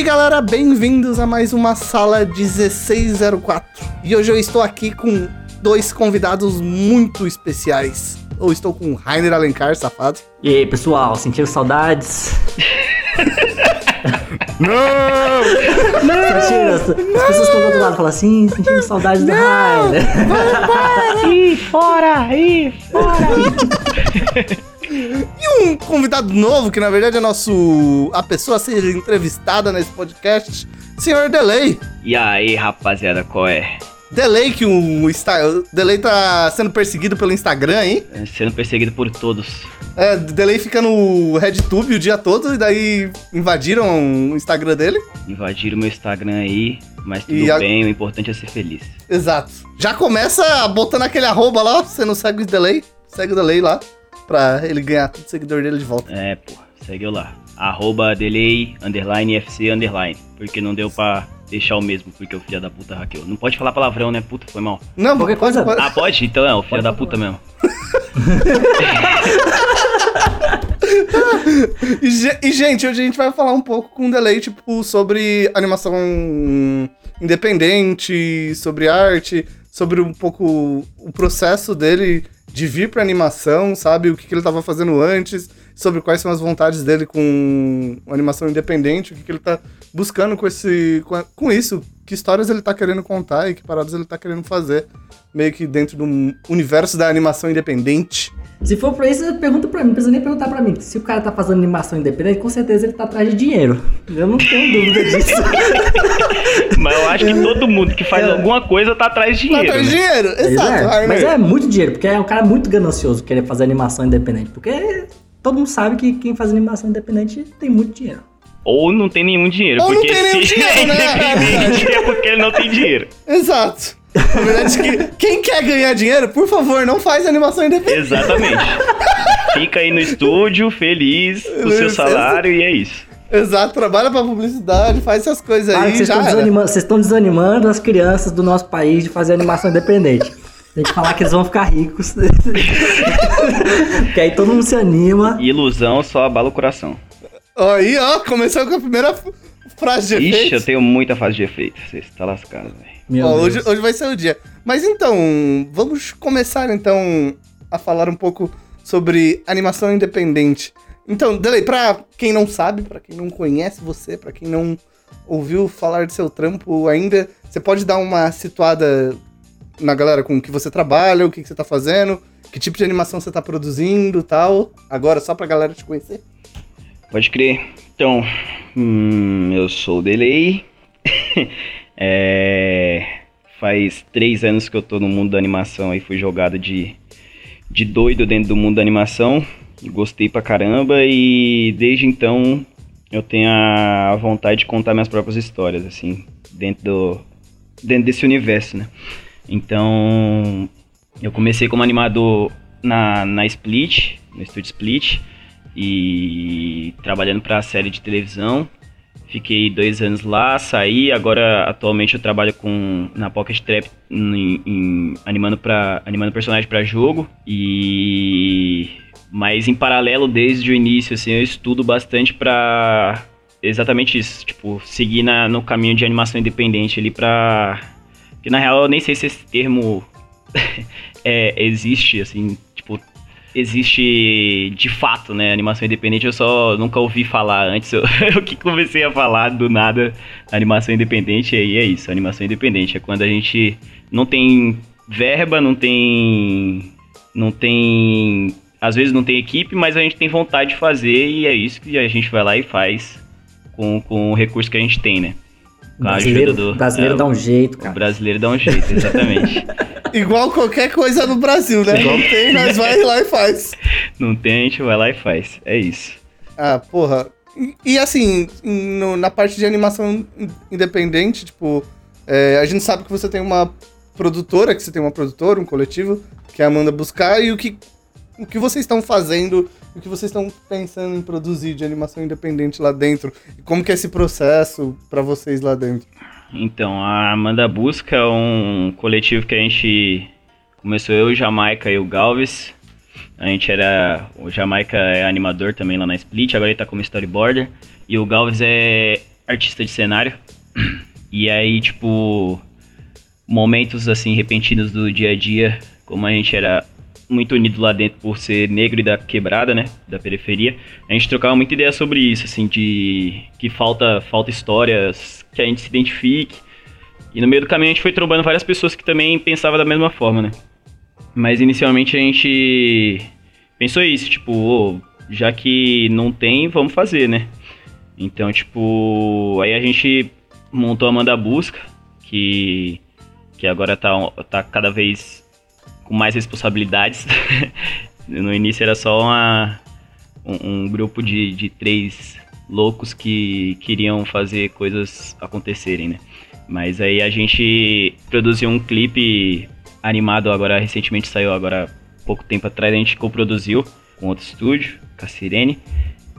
aí, galera, bem-vindos a mais uma sala 1604. E hoje eu estou aqui com dois convidados muito especiais. Eu estou com o Rainer Alencar, safado. E aí, pessoal, sentiram saudades? Não! Sentiram? As, as pessoas estão do outro lado falam assim, sentindo saudades do Rainer. Ih, fora! Ih, fora! E um convidado novo, que na verdade é nosso. a pessoa a ser entrevistada nesse podcast, senhor Delay. E aí, rapaziada, qual é? Delay que o, Insta- Delay tá sendo perseguido pelo Instagram, hein? Sendo perseguido por todos. É, Delay fica no RedTube o dia todo e daí invadiram o Instagram dele. Invadiram meu Instagram aí, mas tudo a- bem, o importante é ser feliz. Exato. Já começa botando aquele arroba lá, você não segue o Delay, segue o Delay lá, pra ele ganhar todo seguidor dele de volta. É, pô, segue eu lá. Arroba delay, underline, FC, underline. Porque não deu pra deixar o mesmo, porque o filho da puta hackeou. Não pode falar palavrão, né? Puta, foi mal. Não, Qualquer pode- coisa- pode- Ah, pode? Então é, o filho Pode da falar. puta mesmo. E, e, gente, hoje a gente vai falar um pouco com o Delay, tipo, sobre animação independente, sobre arte, sobre um pouco o processo dele de vir pra animação, sabe? O que, que ele tava fazendo antes, sobre quais são as vontades dele com animação independente, o que, que ele tá buscando com, esse, com, com isso, que histórias ele tá querendo contar e que paradas ele tá querendo fazer, meio que dentro do universo da animação independente. Se for pra isso, pergunta pra mim, não precisa nem perguntar pra mim. Se o cara tá fazendo animação independente, com certeza ele tá atrás de dinheiro. Eu não tenho dúvida disso. Mas eu acho que todo mundo que faz alguma coisa tá atrás de Não, dinheiro. tá né? dinheiro, exato. é, mas é muito dinheiro, porque é um cara muito ganancioso querer fazer animação independente. Porque todo mudo sabe que quem faz animação independente tem muito dinheiro. Ou não tem nenhum dinheiro. Ou não porque tem nenhum dinheiro, né? tem nenhum dinheiro é porque ele não tem dinheiro. Exato. Na verdade, que quem quer ganhar dinheiro, por favor, não faz animação independente. Exatamente. Fica aí no estúdio, feliz, com o seu salário e é isso. Exato, trabalha pra publicidade, faz essas coisas Ah, aí, vocês já estão era. desanimando, vocês estão desanimando as crianças do nosso país de fazer animação independente. Tem que falar que eles vão ficar ricos. que aí todo mundo se anima. Ilusão só abala o coração. Aí, ó, começou com a primeira frase de Ixi, eu efeito. tenho muita fase de efeito. Você está lascado, velho. Meu Ó, hoje, hoje vai ser o dia. Mas então, vamos começar então a falar um pouco sobre animação independente. Então, Delay, pra quem não sabe, pra quem não conhece você, pra quem não ouviu falar de seu trampo ainda, você pode dar uma situada na galera com o que você trabalha, o que, que você tá fazendo, que tipo de animação você tá produzindo e tal. Agora, só pra galera te conhecer. Pode crer. Então, hum, eu sou o Delay. É, faz três anos que eu tô no mundo da animação e fui jogado de, de doido dentro do mundo da animação. Gostei pra caramba e desde então eu tenho a vontade de contar minhas próprias histórias, assim, dentro, do, dentro desse universo, né? Então, eu comecei como animador na, na Split, no estúdio Split, e trabalhando para a série de televisão. Fiquei dois anos lá, saí. Agora, atualmente, eu trabalho com na Pocket Trap em, em- animando para animando personagem para jogo e mas em paralelo desde o início, assim, eu estudo bastante para exatamente isso, tipo seguir na, no caminho de animação independente ali para que na real eu nem sei se esse termo é, existe, assim, existe de fato, né? Animação independente eu só nunca ouvi falar antes. Eu, eu que comecei a falar do nada animação independente, e aí é isso. Animação independente é quando a gente não tem verba, não tem. Não tem. Às vezes não tem equipe, mas a gente tem vontade de fazer e é isso que a gente vai lá e faz com, com o recurso que a gente tem, né? Com brasileiro do. brasileiro é, dá um jeito, O cara. brasileiro dá um jeito, exatamente. Igual qualquer coisa no Brasil, né? Não tem, nós vai lá e faz. não tem, a gente vai lá e faz. É isso. Ah, porra. E, e assim, no- na parte de animação in- independente, tipo, é, a gente sabe que você tem uma produtora, que você tem uma produtora, um coletivo, que é a Amanda Buscar, e o que, o que vocês estão fazendo, o que vocês estão pensando em produzir de animação independente lá dentro, e como que é esse processo pra vocês lá dentro. Então, a Amanda Busca é um coletivo que a gente começou eu, Jamaica e o Galves. A gente era. O Jamaica é animador também lá na Split, agora ele tá como storyboarder. E o Galves é artista de cenário. E aí, tipo, momentos assim repentinos do dia a dia, como a gente era muito unido lá dentro por ser negro e da quebrada, né, da periferia. A gente trocava muita ideia sobre isso, assim, de que falta falta histórias que a gente se identifique. E no meio do caminho a gente foi trombando várias pessoas que também pensavam da mesma forma, né? Mas inicialmente a gente pensou isso, tipo, oh, já que não tem, vamos fazer, né? Então, tipo, aí a gente montou a Manda Busca, que, que agora tá, tá cada vez com mais responsabilidades. no início era só uma, um, um, grupo de, de três loucos que queriam fazer coisas acontecerem, né? Mas aí a gente produziu um clipe animado agora, recentemente saiu agora pouco tempo atrás, a gente coproduziu com outro estúdio, com a Sirene,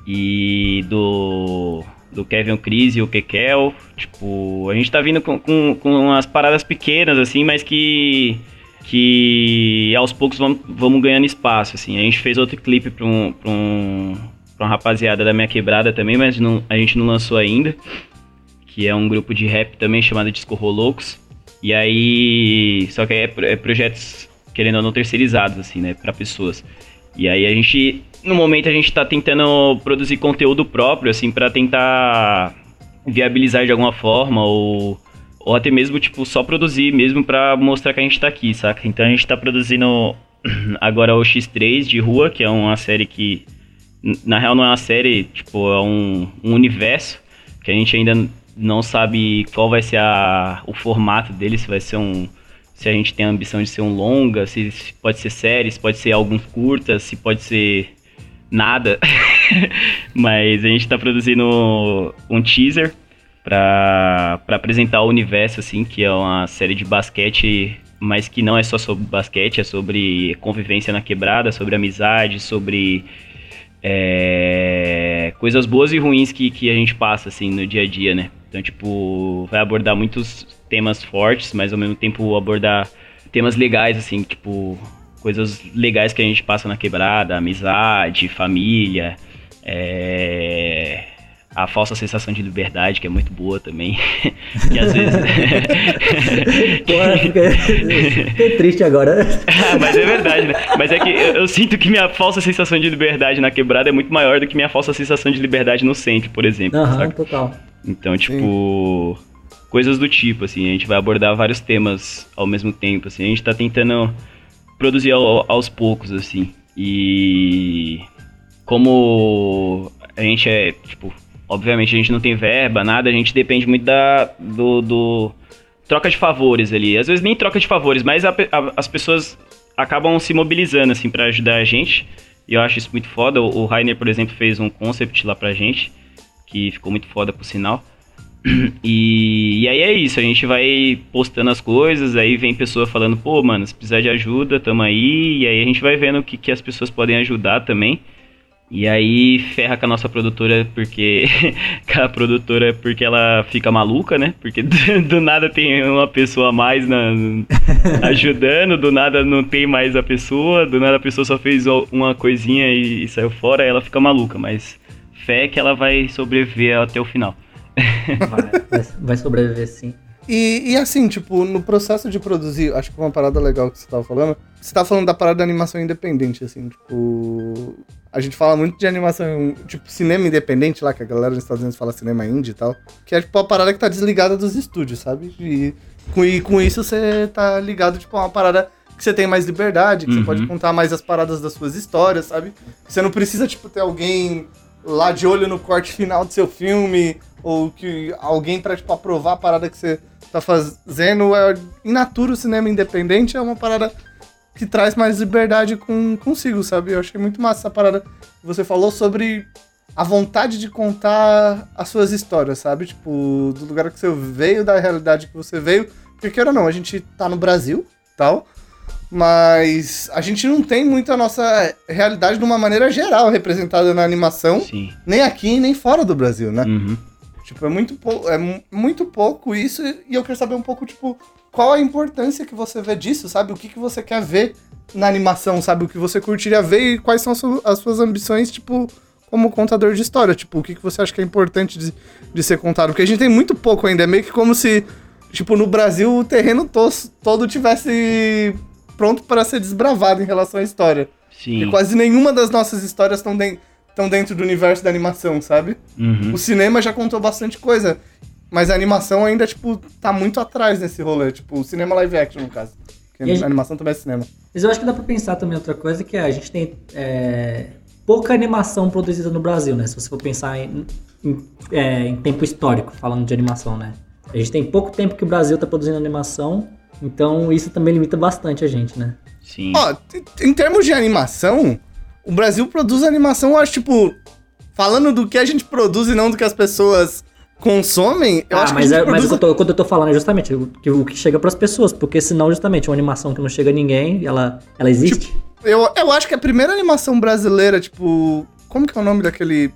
e do, do Kevin Cris e o Kekel, tipo, a gente tá vindo com, com, com umas paradas pequenas, assim, mas que que aos poucos vamos, vamos ganhando espaço, assim. A gente fez outro clipe pra, um, pra, um, pra uma rapaziada da minha quebrada também, mas não, a gente não lançou ainda, que é um grupo de rap também chamado Disco Loucos. E aí, só que aí é, é projetos, querendo ou não, terceirizados, assim, né, pra pessoas. E aí a gente, no momento a gente tá tentando produzir conteúdo próprio, assim, para tentar viabilizar de alguma forma ou ou até mesmo, tipo, só produzir mesmo pra mostrar que a gente tá aqui, saca? Então a gente tá produzindo agora o X3 de rua, que é uma série que, na real, não é uma série, tipo, é um, um universo que a gente ainda não sabe qual vai ser a, o formato dele, se vai ser um. Se a gente tem a ambição de ser um longa, se, se pode ser séries, pode ser alguns curtas, se pode ser nada. Mas a gente tá produzindo um teaser para apresentar o universo, assim, que é uma série de basquete, mas que não é só sobre basquete, é sobre convivência na quebrada, sobre amizade, sobre é, coisas boas e ruins que, que a gente passa, assim, no dia a dia, né? Então, tipo, vai abordar muitos temas fortes, mas ao mesmo tempo abordar temas legais, assim, tipo, coisas legais que a gente passa na quebrada, amizade, família, é, a falsa sensação de liberdade, que é muito boa também. que às vezes. Porra, fiquei triste agora. ah, mas é verdade, né? Mas é que eu, eu, sinto que minha falsa sensação de liberdade na quebrada é muito maior do que minha falsa sensação de liberdade no centro, por exemplo. Aham, uhum, total. Então, tipo. Sim. Coisas do tipo, assim, a gente vai abordar vários temas ao mesmo tempo, assim, a gente tá tentando produzir ao, aos poucos, assim. E como a gente é, tipo, Obviamente a gente não tem verba, nada, a gente depende muito da, do, do troca de favores ali. Às vezes nem troca de favores, mas a, a, as pessoas acabam se mobilizando assim para ajudar a gente. E eu acho isso muito foda. O, Rainer, por exemplo, fez um concept lá pra gente, que ficou muito foda por sinal. E, e, aí é isso, a gente vai postando as coisas, aí vem pessoa falando, pô, mano, se precisar de ajuda, tamo aí, e aí a gente vai vendo o que, que as pessoas podem ajudar também. E aí ferra com a nossa produtora, porque. com a produtora, porque ela fica maluca, né? Porque do, do nada tem uma pessoa a mais na, ajudando, do nada não tem mais a pessoa, do nada a pessoa só fez uma coisinha e, e saiu fora, aí ela fica maluca. Mas fé que ela vai sobreviver até o final. vai, vai sobreviver sim. E, e, assim, tipo, no processo de produzir, acho que uma parada legal que você tava falando, você tava falando da parada da animação independente, assim, tipo. A gente fala muito de animação, tipo, cinema independente lá, que a galera nos Estados Unidos fala cinema indie e tal. Que é, tipo, a parada que tá desligada dos estúdios, sabe? E com, e com isso você tá ligado, tipo, a uma parada que você tem mais liberdade, que uhum. você pode contar mais as paradas das suas histórias, sabe? Você não precisa, tipo, ter alguém lá de olho no corte final do seu filme, ou que alguém pra, tipo, aprovar a parada que você tá fazendo. É, in natura, o cinema independente é uma parada que traz mais liberdade com, consigo, sabe? Eu achei muito massa essa parada que você falou sobre a vontade de contar as suas histórias, sabe? Tipo, do lugar que você veio, da realidade que você veio. Porque, queira ou não, a gente tá no Brasil, tal, mas a gente não tem muito a nossa realidade de uma maneira geral representada na animação, Sim. nem aqui nem fora do Brasil, né? Uhum. Tipo, é muito, é muito pouco isso e eu quero saber um pouco, tipo, qual a importância que você vê disso, sabe? O que, que você quer ver na animação, sabe? O que você curtiria ver e quais são as suas ambições, tipo, como contador de história. Tipo, o que, que você acha que é importante de, de ser contado? Porque a gente tem muito pouco ainda. É meio que como se, tipo, no Brasil o terreno to todo tivesse pronto para ser desbravado em relação à história. Sim. Porque quase nenhuma das nossas histórias estão de dentro do universo da animação, sabe? Uhum. O cinema já contou bastante coisa. Mas a animação ainda, tipo, tá muito atrás nesse rolê. Tipo, o cinema live action, no caso. Porque a gente- animação também é cinema. Mas eu acho que dá pra pensar também outra coisa, que é, a gente tem é, pouca animação produzida no Brasil, né? Se você for pensar em, em, é, em tempo histórico, falando de animação, né? A gente tem pouco tempo que o Brasil tá produzindo animação, então isso também limita bastante a gente, né? Sim. Ó, em termos de animação, o Brasil produz animação, eu acho, tipo, falando do que a gente produz e não do que as pessoas consomem, eu ah, acho mas, que é, mas o produz... que eu tô, quando eu tô falando é justamente o que, o que chega pras pessoas, porque senão, justamente, uma animação que não chega a ninguém, ela, ela existe. Eu, eu acho que a primeira animação brasileira, tipo. Como que é o nome daquele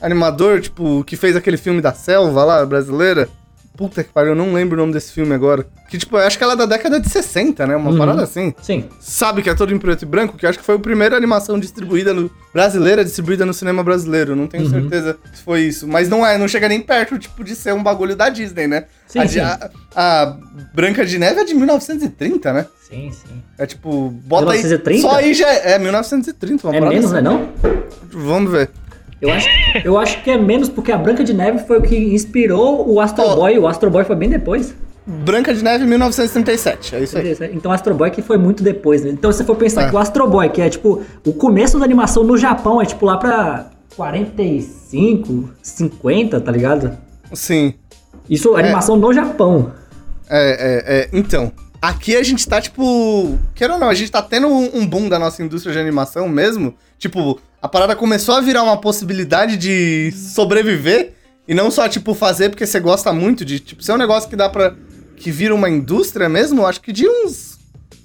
animador, tipo, que fez aquele filme da selva lá, brasileira? Puta que pariu, eu não lembro o nome desse filme agora. Que, tipo, eu acho que ela é da década de 60, né? Uma Uhum. parada assim. Sim. Sabe que é todo em preto e branco? Que acho que foi a primeira animação distribuída no. brasileira, distribuída no cinema brasileiro. Não tenho Uhum. certeza se foi isso. Mas não é, não chega nem perto, tipo, de ser um bagulho da Disney, né? Sim, a, sim. a- a Branca de Neve é de 1930, né? Sim, sim. É tipo, bota 1930? aí. Só aí já é. É 1930, uma É menos, assim. né não? Vamos ver. Eu acho, eu acho que é menos porque a Branca de Neve foi o que inspirou o Astro Ó. Boy. O Astro Boy foi bem depois. Branca de Neve 1937. É isso aí. Então o Astro Boy que foi muito depois, né? Então se você for pensar É. que o Astro Boy, que é tipo o começo da animação no Japão, é tipo lá pra 45, 50, tá ligado? Sim. Isso, animação no Japão. É, é, é. Então. Aqui a gente tá, tipo. Queira ou não, a gente tá tendo um um boom da nossa indústria de animação mesmo. Tipo, a parada começou a virar uma possibilidade de sobreviver. E não só, tipo, fazer porque você gosta muito de. Tipo, ser um negócio que dá pra. Que vira uma indústria mesmo, acho que de uns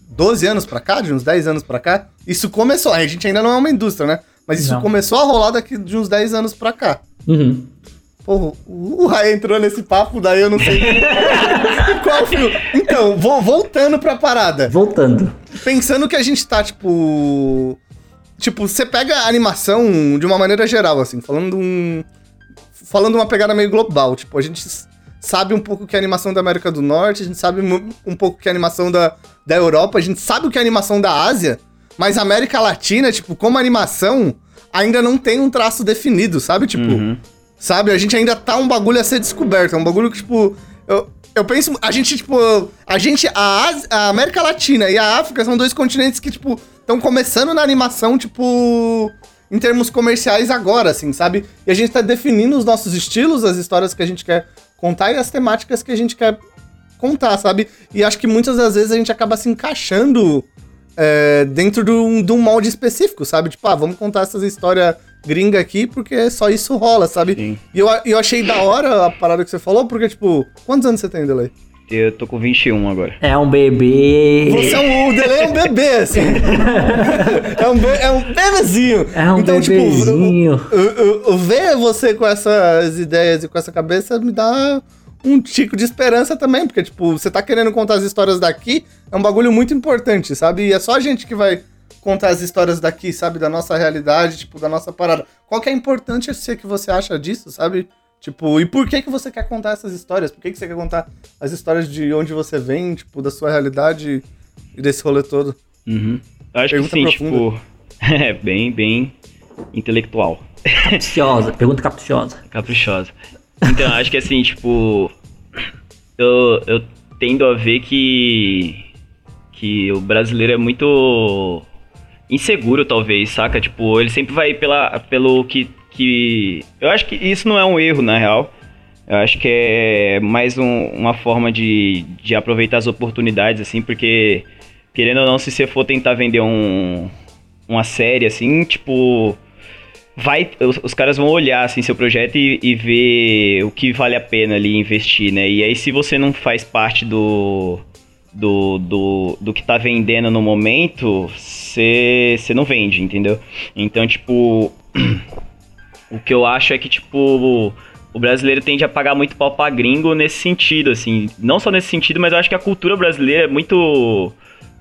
12 anos pra cá, de uns 10 anos pra cá. Isso começou. A gente ainda não é uma indústria, né? Mas isso Não. começou a rolar daqui de uns 10 anos pra cá. Uhum. Porra, o Rai entrou nesse papo, daí eu não sei qual fio. Então, vou, voltando pra parada. Voltando. Pensando que a gente tá, tipo. Tipo, você pega a animação de uma maneira geral, assim, falando um. Falando uma pegada meio global. Tipo, a gente sabe um pouco que é a animação da América do Norte, a gente sabe um pouco que é a animação da, da Europa, a gente sabe o que é a animação da Ásia, mas a América Latina, tipo, como animação, ainda não tem um traço definido, sabe? Tipo. Uhum. Sabe? A gente ainda tá um bagulho a ser descoberto. É um bagulho que, tipo. Eu, eu penso. A gente, tipo. A gente. A, Ásia- a América Latina e a África são dois continentes que, tipo, estão começando na animação, tipo. Em termos comerciais agora, assim, sabe? E a gente tá definindo os nossos estilos, as histórias que a gente quer contar e as temáticas que a gente quer contar, sabe? E acho que muitas das vezes a gente acaba se encaixando é, dentro de um, de um molde específico, sabe? Tipo, ah, vamos contar essas histórias gringa aqui porque só isso rola, sabe? Sim. E eu, eu achei da hora a parada que você falou, porque, tipo, quantos anos você tem, Delay? Eu tô com 21 agora. É um bebê. Você é um, o Delay é um bebê, assim. é, um, be- é um bebezinho. É um bebezinho. Tipo, eu- eu- eu ver você com essas ideias e com essa cabeça me dá um tico de esperança também, porque, tipo, você tá querendo contar as histórias daqui, é um bagulho muito importante, sabe? E é só a gente que vai contar as histórias daqui, sabe? Da nossa realidade, tipo, da nossa parada. Qual que é a importância que você acha disso, sabe? Tipo, e por que que você quer contar essas histórias? Por que que você quer contar as histórias de onde você vem, tipo, da sua realidade e desse rolê todo? Uhum. Eu acho Pergunta que sim, profunda. tipo. É, bem, bem intelectual. Capciosa, pergunta capciosa. Caprichosa. Então, acho que assim, tipo. Eu, eu tendo a ver que. Que o brasileiro é muito. Inseguro, talvez, saca? Tipo, ele sempre vai pela, pelo que, que. Eu acho que isso não é um erro, na real. Eu acho que é mais um- uma forma de, de aproveitar as oportunidades, assim, porque. Querendo ou não, se você for tentar vender um, uma série, assim, tipo vai os, os caras vão olhar assim seu projeto e, e ver o que vale a pena ali investir, né? E aí se você não faz parte do do, do, do que tá vendendo no momento, você não vende, entendeu? Então, tipo, o que eu acho é que tipo o brasileiro tende a pagar muito pau pra gringo nesse sentido, assim, não só nesse sentido, mas eu acho que a cultura brasileira é muito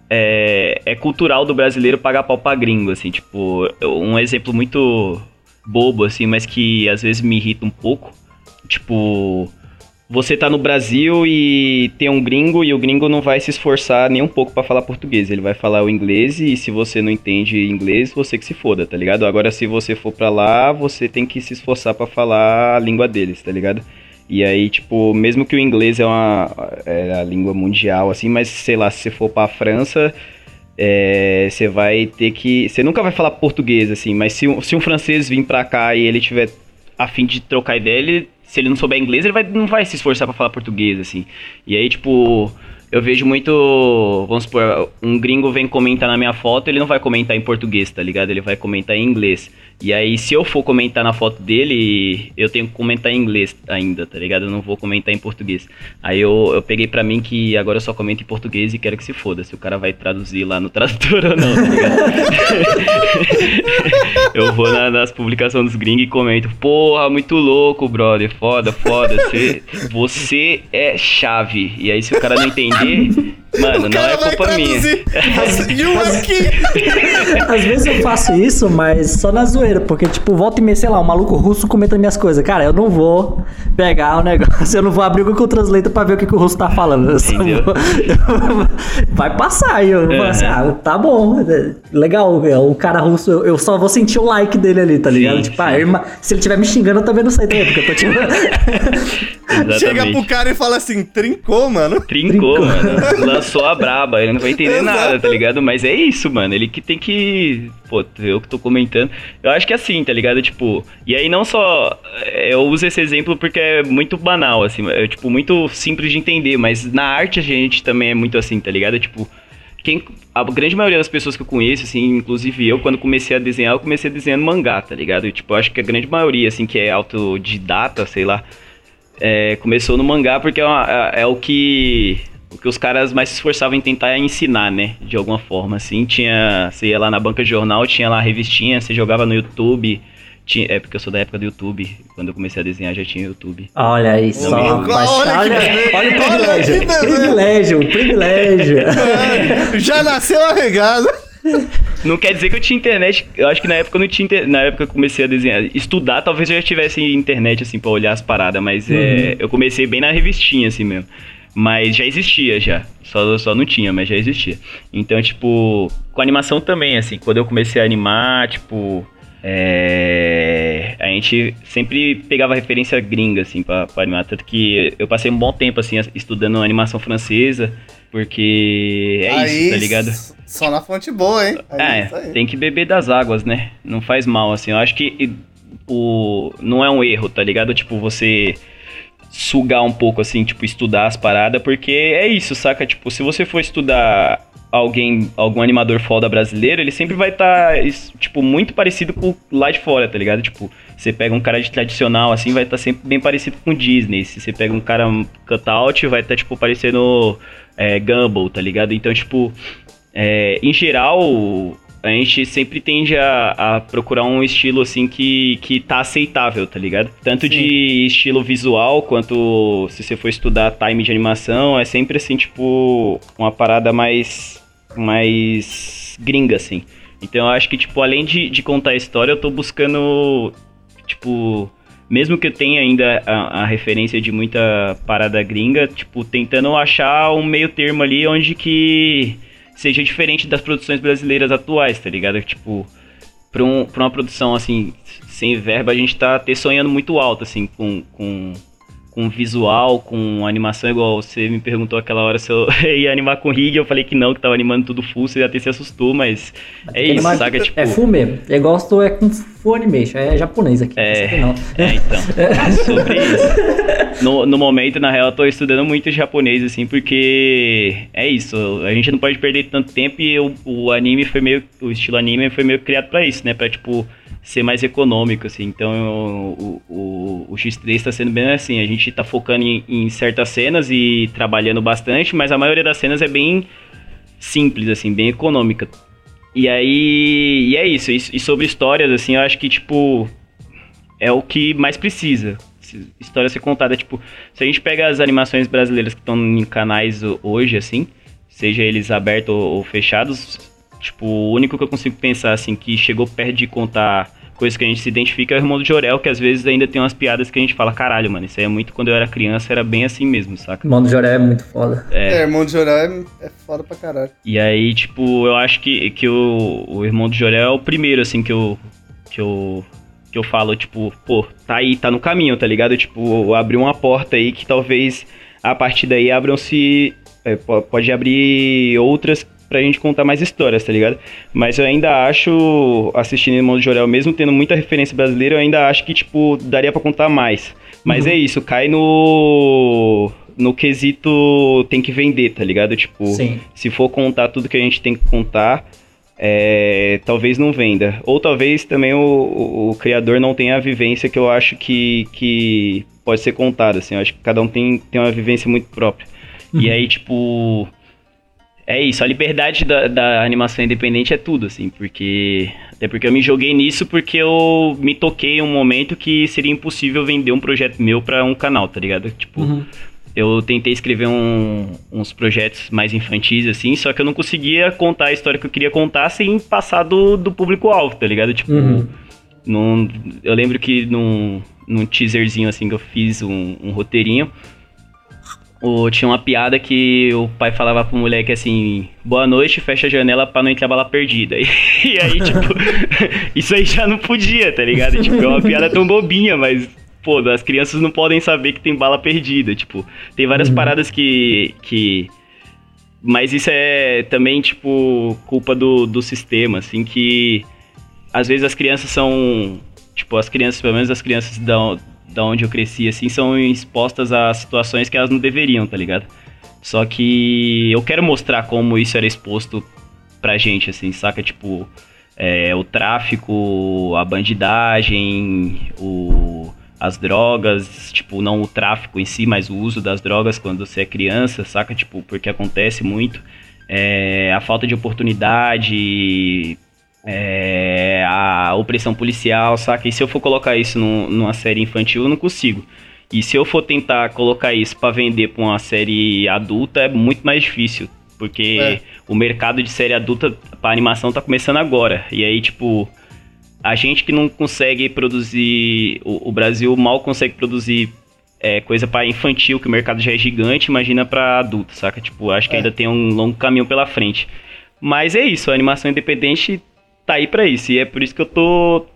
é, é cultural do brasileiro pagar pau pra gringo, assim, tipo, um exemplo muito bobo, assim, mas que às vezes me irrita um pouco. Tipo, você tá no Brasil e tem um gringo e o gringo não vai se esforçar nem um pouco para falar português. Ele vai falar o inglês e se você não entende inglês, você que se foda, tá ligado? Agora, se você for para lá, você tem que se esforçar para falar a língua deles, tá ligado? E aí, tipo, mesmo que o inglês é, uma, é a língua mundial, assim, mas sei lá, se você for pra França, é, você vai ter que. Você nunca vai falar português, assim, mas se, se um francês vir pra cá e ele tiver a fim de trocar ideia, ele se ele não souber inglês, ele vai, não vai se esforçar para falar português, assim. E aí, tipo, eu vejo muito. Vamos supor, um gringo vem comentar na minha foto, ele não vai comentar em português, tá ligado? Ele vai comentar em inglês. E aí, se eu for comentar na foto dele, eu tenho que comentar em inglês ainda, tá ligado? Eu não vou comentar em português. Aí eu, eu peguei pra mim que agora eu só comento em português e quero que se foda. Se o cara vai traduzir lá no tradutor ou não, tá ligado? eu vou na, nas publicações dos gringos e comento: Porra, muito louco, brother. Foda, foda. Você, você é chave. E aí, se o cara não entender. Mano, não é culpa minha. Às vezes eu faço isso, mas só na zoeira, porque, tipo, volta e meia, sei lá, um maluco russo comenta minhas coisas. Cara, eu não vou pegar o negócio, eu não vou abrir o Google Translate pra ver o que, que o russo tá falando. Vou, vai passar, e eu vou uhum. assim, ah, tá bom, legal, o cara russo, eu só vou sentir o like dele ali, tá ligado? Sim, tipo, ah, irmã, se ele estiver me xingando, eu também não sei também, porque eu tô tipo. Chega pro cara e fala assim, trincou, mano. Trincou, trincou. mano. Lançou a braba, ele não vai entender nada, tá ligado? Mas é isso, mano. Ele que tem que. Pô, eu que tô comentando. Eu acho que é assim, tá ligado? Tipo, e aí não só. É, eu uso esse exemplo porque é muito banal, assim, é tipo, muito simples de entender, mas na arte a gente também é muito assim, tá ligado? Tipo, quem, a grande maioria das pessoas que eu conheço, assim, inclusive eu, quando comecei a desenhar, eu comecei desenhando mangá, tá ligado? E, tipo, acho que a grande maioria, assim, que é autodidata, sei lá, é, começou no mangá porque é, uma, é, é, o que o que os caras mais se esforçavam em tentar ensinar, né? De alguma forma, assim. Tinha. Você ia lá na banca de jornal, tinha lá a revistinha, você jogava no YouTube. Tinha, é porque eu sou da época do YouTube. Quando eu comecei a desenhar já tinha YouTube. Olha aí só. olha, olha, olha, o privilégio. privilégio, privilégio. já nasceu arregado. Não quer dizer que eu tinha internet. Eu acho que na época eu não tinha Na época eu comecei a desenhar. Estudar, talvez eu já tivesse internet, assim, pra olhar as paradas, mas é, uhum. é, eu comecei bem na revistinha, assim mesmo. Mas já existia já. Só, só não tinha, mas já existia. Então, tipo, com animação também, assim, quando eu comecei a animar, tipo. É, a gente sempre pegava referência gringa, assim, pra, pra animar. Tanto que eu passei um bom tempo, assim, estudando animação francesa. Porque é aí, isso, tá ligado? Só na fonte boa, hein? Aí, é, tem que beber das águas, né? Não faz mal, assim. Eu acho que o, não é um erro, tá ligado? Tipo, você sugar um pouco, assim, tipo, estudar as paradas, porque é isso, saca? Tipo, se você for estudar alguém, algum animador foda brasileiro, ele sempre vai estar, tá, tipo, muito parecido com lá de fora, tá ligado? Tipo, você pega um cara de tradicional, assim, vai estar tá sempre bem parecido com Disney. Se você pega um cara cutout, vai estar, tá, tipo, parecendo é, Gumball, tá ligado? Então, tipo, é, em geral, a gente sempre tende a, a, procurar um estilo assim que, que tá aceitável, tá ligado? Tanto Sim. de estilo visual quanto se você for estudar time de animação, é sempre assim, tipo, uma parada mais. mais gringa, assim. Então eu acho que, tipo, além de, de contar a história, eu tô buscando, tipo mesmo que eu tenha ainda a, a, referência de muita parada gringa, tipo, tentando achar um meio termo ali onde que seja diferente das produções brasileiras atuais, tá ligado? Tipo, pra, um, pra uma produção, assim, sem verba, a gente tá até sonhando muito alto, assim, com, com com visual, com animação, igual você me perguntou aquela hora se eu ia animar com rig, eu falei que não, que tava animando tudo full, você até se assustou, mas é isso, animar, saca? Tipo... É full mesmo. Eu gosto é com full animation, é japonês aqui. É, não. é então. É sobre isso. No, no momento, na real, eu tô estudando muito japonês, assim, porque é isso, a gente não pode perder tanto tempo e o, o anime foi meio, o estilo anime foi meio criado pra isso, né? Pra, tipo, ser mais econômico, assim. Então o, o, o X3 está sendo bem assim. A gente está focando em, em, certas cenas e trabalhando bastante, mas a maioria das cenas é bem simples, assim, bem econômica. E aí. E é isso. E, e sobre histórias, assim, eu acho que, tipo. É o que mais precisa. História ser contada, tipo, se a gente pega as animações brasileiras que estão em canais hoje, assim, seja eles abertos ou, ou fechados, Tipo, o único que eu consigo pensar, assim, que chegou perto de contar coisa que a gente se identifica é o irmão do Jorel, que às vezes ainda tem umas piadas que a gente fala, caralho, mano, isso aí é muito quando eu era criança, era bem assim mesmo, saca? Irmão do Jorel é muito foda. É, é irmão do Jorel é, é foda pra caralho. E aí, tipo, eu acho que, que o, o irmão do Jorel é o primeiro, assim, que eu. que eu. que eu falo, tipo, pô, tá aí, tá no caminho, tá ligado? Tipo, abriu uma porta aí que talvez a partir daí abram-se. É, pode abrir outras pra gente contar mais histórias, tá ligado? Mas eu ainda acho, assistindo Irmão do Jorel, mesmo tendo muita referência brasileira, eu ainda acho que, tipo, daria para contar mais. Mas uhum. é isso, cai no. No quesito tem que vender, tá ligado? Tipo, Sim. se for contar tudo que a gente tem que contar, é, talvez não venda. Ou talvez também o, o, o, criador não tenha a vivência que eu acho que, que pode ser contada, assim. Eu acho que cada um tem, tem uma vivência muito própria. Uhum. E aí, tipo, é isso, a liberdade da, da, animação independente é tudo, assim, porque. Até porque eu me joguei nisso porque eu me toquei em um momento que seria impossível vender um projeto meu para um canal, tá ligado? Tipo, uhum. eu tentei escrever um, uns projetos mais infantis, assim, só que eu não conseguia contar a história que eu queria contar sem passar do, do público-alvo, tá ligado? Tipo, uhum. num, eu lembro que num, num teaserzinho, assim, que eu fiz um, um roteirinho o, tinha uma piada que o pai falava pro moleque assim: boa noite, fecha a janela pra não entrar bala perdida. E, e aí, tipo, isso aí já não podia, tá ligado? Tipo, é uma piada tão bobinha, mas, pô, as crianças não podem saber que tem bala perdida. Tipo, tem várias uhum. paradas que. que mas isso é também, tipo, culpa do, do sistema, assim, que às vezes as crianças são. Tipo, as crianças, pelo menos as crianças da, da onde eu cresci, assim, são expostas a situações que elas não deveriam, tá ligado? Só que eu quero mostrar como isso era exposto pra gente, assim, saca? Tipo, é, o tráfico, a bandidagem, o, as drogas, tipo, não o tráfico em si, mas o uso das drogas quando você é criança, saca? Tipo, porque acontece muito. É, a falta de oportunidade, é, a opressão policial, saca? E se eu for colocar isso num, numa série infantil, eu não consigo. E se eu for tentar colocar isso para vender pra uma série adulta, é muito mais difícil. Porque é. o mercado de série adulta pra animação tá começando agora. E aí, tipo, a gente que não consegue produzir. O, o Brasil mal consegue produzir é, coisa para infantil, que o mercado já é gigante, imagina para adulto, saca? Tipo, acho que é. ainda tem um longo caminho pela frente. Mas é isso, a animação independente tá aí para isso. E é por isso que eu tô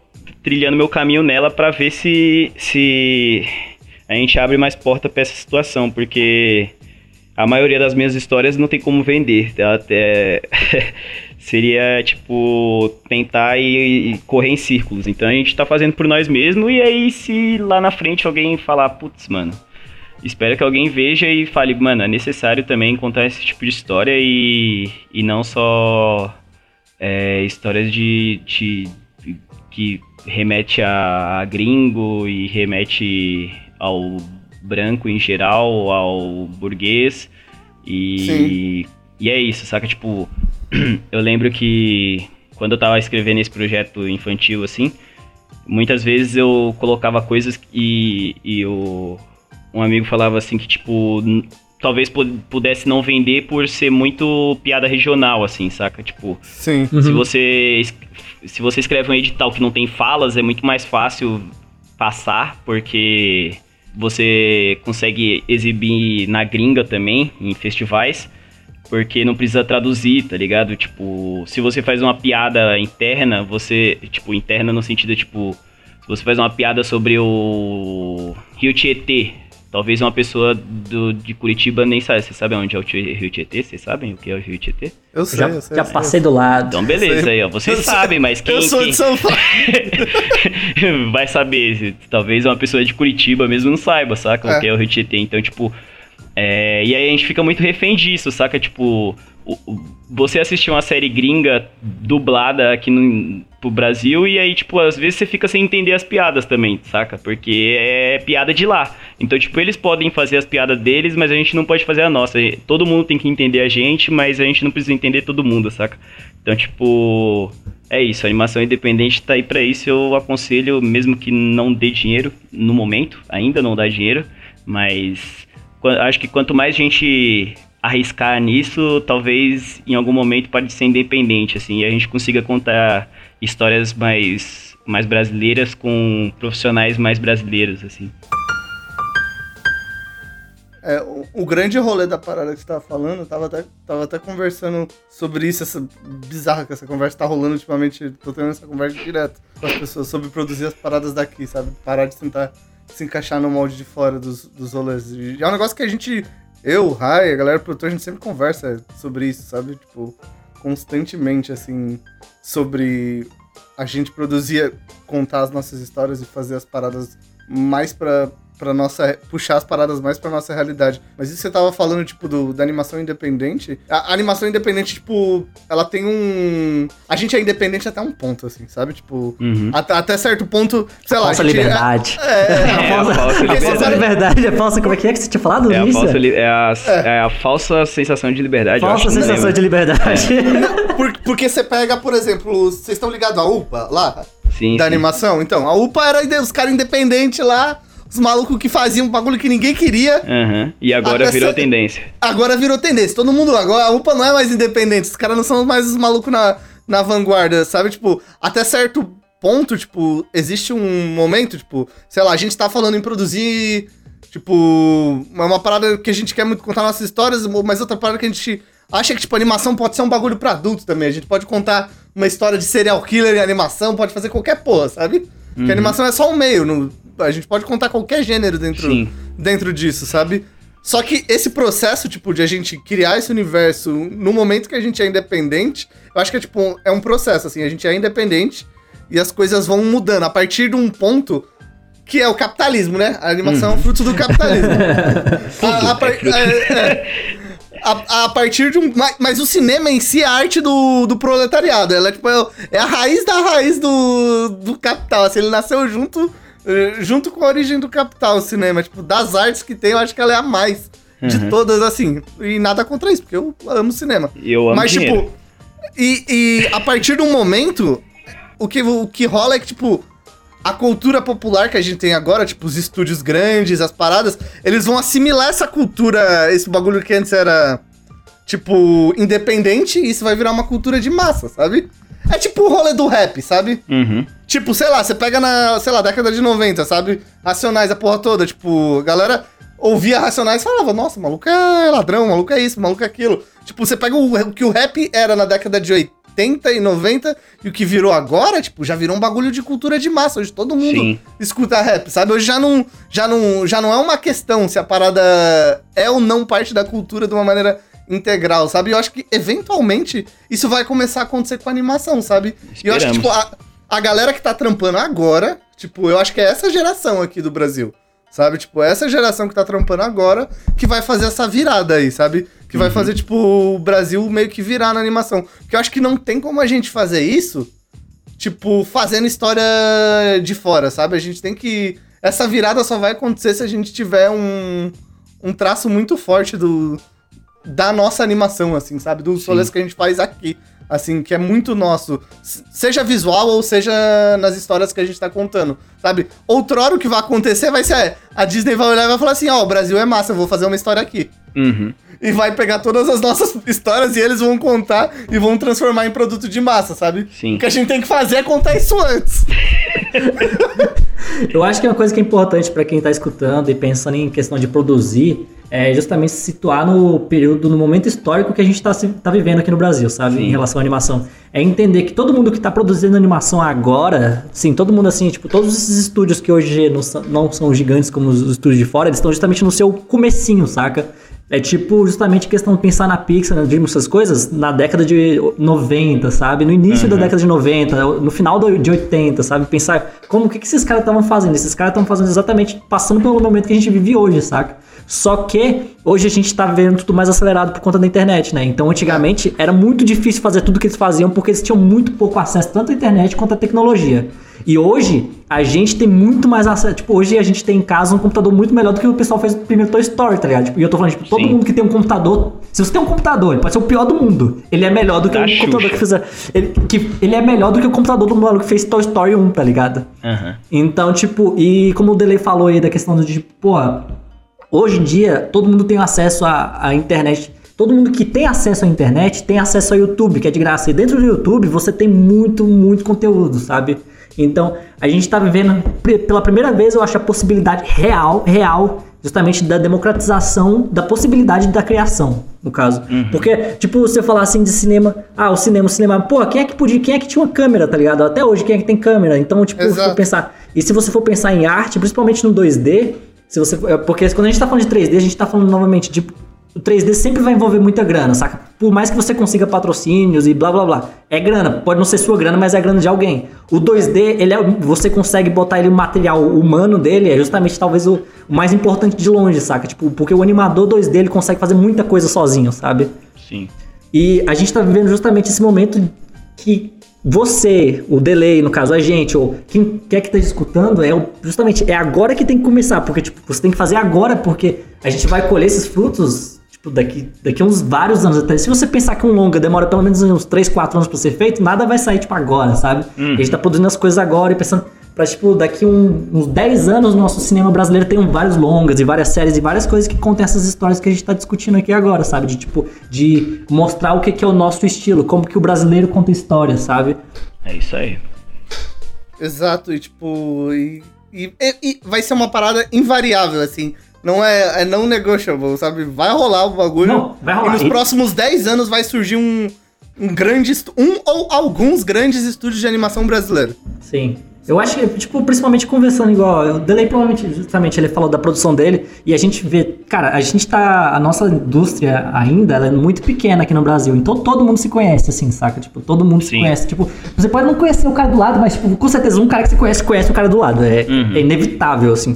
trilhando meu caminho nela para ver se, se a gente abre mais porta para essa situação, porque a maioria das minhas histórias não tem como vender. Até seria tipo tentar e, e, correr em círculos. Então a gente tá fazendo por nós mesmos e aí se lá na frente alguém falar, putz, mano, espero que alguém veja e fale, mano, é necessário também contar esse tipo de história e, e não só é, histórias de, de, que remete a, a, gringo e remete ao branco em geral, ao burguês. E, e é isso, saca? Tipo, eu lembro que quando eu tava escrevendo esse projeto infantil assim, muitas vezes eu colocava coisas e, e o, um amigo falava assim que, tipo, talvez pudesse não vender por ser muito piada regional, assim, saca? Tipo, Sim. se uhum. você se você escreve um edital que não tem falas, é muito mais fácil passar, porque você consegue exibir na gringa também, em festivais, porque não precisa traduzir, tá ligado? Tipo, se você faz uma piada interna, você, tipo, interna no sentido, tipo, se você faz uma piada sobre o Rio Tietê, Talvez uma pessoa do, de Curitiba nem saiba. Você sabe onde é o Rio Tietê? Vocês sabem o que é o Rio Tietê? Eu sei, já, eu sei. Já passei do lado. Então, beleza aí, ó. Vocês sabem, mas quem. Eu sou quem... de São Paulo. Vai saber. Talvez uma pessoa de Curitiba mesmo não saiba, saca? É. O que é o Rio Tietê. Então, tipo. É... E aí a gente fica muito refém disso, saca? Tipo você assistir uma série gringa dublada aqui no, pro Brasil e aí, tipo, às vezes você fica sem entender as piadas também, saca? Porque é piada de lá. Então, tipo, eles podem fazer as piadas deles, mas a gente não pode fazer a nossa. Todo mundo tem que entender a gente, mas a gente não precisa entender todo mundo, saca? Então, tipo, é isso. A animação independente tá aí pra isso. Eu aconselho, mesmo que não dê dinheiro no momento, ainda não dá dinheiro, mas acho que quanto mais gente arriscar nisso, talvez em algum momento pode ser independente, assim, e a gente consiga contar histórias mais, mais brasileiras com profissionais mais brasileiros, assim. É, o, o, grande rolê da parada que você tava falando, eu tava até, tava até conversando sobre isso, essa bizarra que essa conversa tá rolando ultimamente, tô tendo essa conversa direto com as pessoas sobre produzir as paradas daqui, sabe? Parar de tentar se encaixar no molde de fora dos, dos rolês. É um negócio que a gente eu, Rai, a galera produtora, a gente sempre conversa sobre isso, sabe? Tipo, constantemente, assim, sobre a gente produzir, contar as nossas histórias e fazer as paradas mais pra, para nossa puxar as paradas mais para nossa realidade. Mas isso você tava falando tipo do, da animação independente. A, a, animação independente tipo, ela tem um a gente é independente até um ponto assim, sabe? Tipo, uhum. até, até, certo ponto, sei lá, falsa a gente, liberdade. É, é, é, a falsa, a falsa liberdade. falsa liberdade, é falsa, como é que é que você tinha falado, é a, é, a, é. é a falsa sensação de liberdade. Falsa sensação de liberdade. Por, porque você pega, por exemplo, vocês estão ligados à UPA lá? Sim, da sim. animação? Então, a UPA era os caras independentes lá, os malucos que faziam um bagulho que ninguém queria. Uhum. E agora virou essa... tendência. Agora virou tendência. Todo mundo. Agora a UPA não é mais independente. Os caras não são mais os malucos na, na vanguarda, sabe? Tipo, até certo ponto, tipo, existe um momento, tipo, sei lá, a gente tá falando em produzir. Tipo, é uma parada que a gente quer muito contar nossas histórias, mas outra parada que a gente acha que, tipo, animação pode ser um bagulho pra adulto também. A gente pode contar uma história de serial killer em animação, pode fazer qualquer porra, sabe? Uhum. Porque animação é só um meio. No, a gente pode contar qualquer gênero dentro, dentro disso, sabe? Só que esse processo, tipo, de a gente criar esse universo no momento que a gente é independente, eu acho que é, tipo, é um processo, assim, a gente é independente e as coisas vão mudando a partir de um ponto que é o capitalismo, né? A animação hum. é um fruto do capitalismo. a, a, é, é, a, a, partir de um. Mas, mas, o cinema em si é a arte do, do proletariado. Ela é, tipo, é a raiz da raiz do, do capital. Assim, ele nasceu junto junto com a origem do Capital, o cinema. Tipo, das artes que tem, eu acho que ela é a mais uhum. de todas, assim. E nada contra isso, porque eu amo cinema. Eu amo Mas, dinheiro. tipo, e, e a partir de um momento, o que, o que rola é que, tipo, a cultura popular que a gente tem agora, tipo, os estúdios grandes, as paradas, eles vão assimilar essa cultura, esse bagulho que antes era, tipo, independente, e isso vai virar uma cultura de massa, sabe? É tipo o rolê do rap, sabe? Uhum. Tipo, sei lá, você pega na, sei lá, década de 90, sabe? Racionais, a porra toda. Tipo, a galera ouvia Racionais e falava, nossa, maluco é ladrão, maluco é isso, maluco é aquilo. Tipo, você pega o, o que o rap era na década de 80 e 90 e o que virou agora, tipo, já virou um bagulho de cultura de massa. Hoje todo mundo Sim. escuta rap, sabe? Hoje já não, já, não, já não é uma questão se a parada é ou não parte da cultura de uma maneira integral, sabe? Eu acho que eventualmente isso vai começar a acontecer com a animação, sabe? E eu acho que, tipo, a, a galera que tá trampando agora, tipo, eu acho que é essa geração aqui do Brasil. Sabe? Tipo, essa geração que tá trampando agora que vai fazer essa virada aí, sabe? Que vai uhum. fazer, tipo, o Brasil meio que virar na animação. Porque eu acho que não tem como a gente fazer isso, tipo, fazendo história de fora, sabe? A gente tem que. Essa virada só vai acontecer se a gente tiver um, um traço muito forte do, da nossa animação, assim, sabe? Dos rolês que a gente faz aqui. Assim, que é muito nosso. Seja visual ou seja nas histórias que a gente tá contando, sabe? Outrora o que vai acontecer vai ser. A Disney vai olhar e vai falar assim: ó, oh, o Brasil é massa, eu vou fazer uma história aqui. Uhum. E vai pegar todas as nossas histórias e eles vão contar e vão transformar em produto de massa, sabe? Sim. O que a gente tem que fazer é contar isso antes. eu acho que é uma coisa que é importante para quem tá escutando e pensando em questão de produzir é justamente se situar no período, no momento histórico que a gente está tá vivendo aqui no Brasil, sabe? Sim. Em relação à animação. É entender que todo mundo que está produzindo animação agora, sim, todo mundo assim, tipo, todos esses estúdios que hoje não são, não são gigantes como os estúdios de fora, eles estão justamente no seu comecinho, saca? É tipo justamente questão de pensar na Pixar, Dream, essas coisas, na década de 90, sabe? No início uhum. da década de 90, no final de 80, sabe? Pensar como, que, que esses caras estavam fazendo? Esses caras estão fazendo exatamente, passando pelo momento que a gente vive hoje, saca? Só que hoje a gente está vendo tudo mais acelerado por conta da internet, né? Então antigamente era muito difícil fazer tudo que eles faziam porque eles tinham muito pouco acesso tanto à internet quanto à tecnologia. E hoje a gente tem muito mais acesso. Tipo, hoje a gente tem em casa um computador muito melhor do que o pessoal fez no primeiro Toy Story, tá ligado? Tipo, e eu tô falando, tipo, todo Sim. mundo que tem um computador. Se você tem um computador, ele pode ser o pior do mundo. Ele é melhor do que o Xuxa. computador que fez. Ele, que, ele é melhor do que o computador do maluco que fez Toy Story 1, tá ligado? Uhum. Então, tipo, e como o Delay falou aí da questão de, tipo, porra Hoje em dia, todo mundo tem acesso à, à internet todo mundo que tem acesso à internet tem acesso ao YouTube, que é de graça. E dentro do YouTube você tem muito, muito conteúdo, sabe? Então, a gente está vivendo pela primeira vez, eu acho, a possibilidade real, real, justamente da democratização da possibilidade da criação, no caso. Uhum. Porque, tipo, você falar assim de cinema, ah, o cinema, o cinema, pô, quem é que podia, quem é que tinha uma câmera, tá ligado? Até hoje, quem é que tem câmera? Então, tipo, se for pensar. E se você for pensar em arte, principalmente no 2D, se você, porque quando a gente tá falando de 3D, a gente tá falando novamente de o 3D sempre vai envolver muita grana, saca? Por mais que você consiga patrocínios e blá blá blá. É grana, pode não ser sua grana, mas é grana de alguém. O 2D, ele é, você consegue botar ele o material humano dele, é justamente talvez o, mais importante de longe, saca? Tipo, porque o animador 2D ele consegue fazer muita coisa sozinho, sabe? Sim. E a gente tá vivendo justamente esse momento que você, o delay, no caso a gente, ou quem quer que esteja escutando, é justamente é agora que tem que começar, porque tipo, você tem que fazer agora, porque a gente vai colher esses frutos daqui, daqui uns vários anos até. Se você pensar que um longa demora pelo menos uns 3, 4 anos pra ser feito, nada vai sair, tipo, agora, sabe? Uhum. A gente tá produzindo as coisas agora e pensando pra, tipo, daqui um, uns 10 anos, nosso cinema brasileiro tem vários longas e várias séries e várias coisas que contem essas histórias que a gente tá discutindo aqui agora, sabe? De, tipo, de mostrar o que, que é o nosso estilo, como que o brasileiro conta história, sabe? É isso aí. Exato, e tipo, e, e, e, vai ser uma parada invariável, assim não é, é não negotiable, sabe? Vai rolar o bagulho. Não, vai rolar. E nos e... próximos 10 anos vai surgir um, um grande. Um ou alguns grandes estúdios de animação brasileiro. Sim. Eu acho que, tipo, principalmente conversando igual. O Delay provavelmente, justamente, ele falou da produção dele. E a gente vê. Cara, a gente tá. A nossa indústria ainda, ela é muito pequena aqui no Brasil. Então todo mundo se conhece, assim, saca? Tipo, todo mundo Sim. se conhece. Tipo, você pode não conhecer o cara do lado, mas, tipo, com certeza um cara que você conhece, conhece o cara do lado. É, uhum. é inevitável, assim.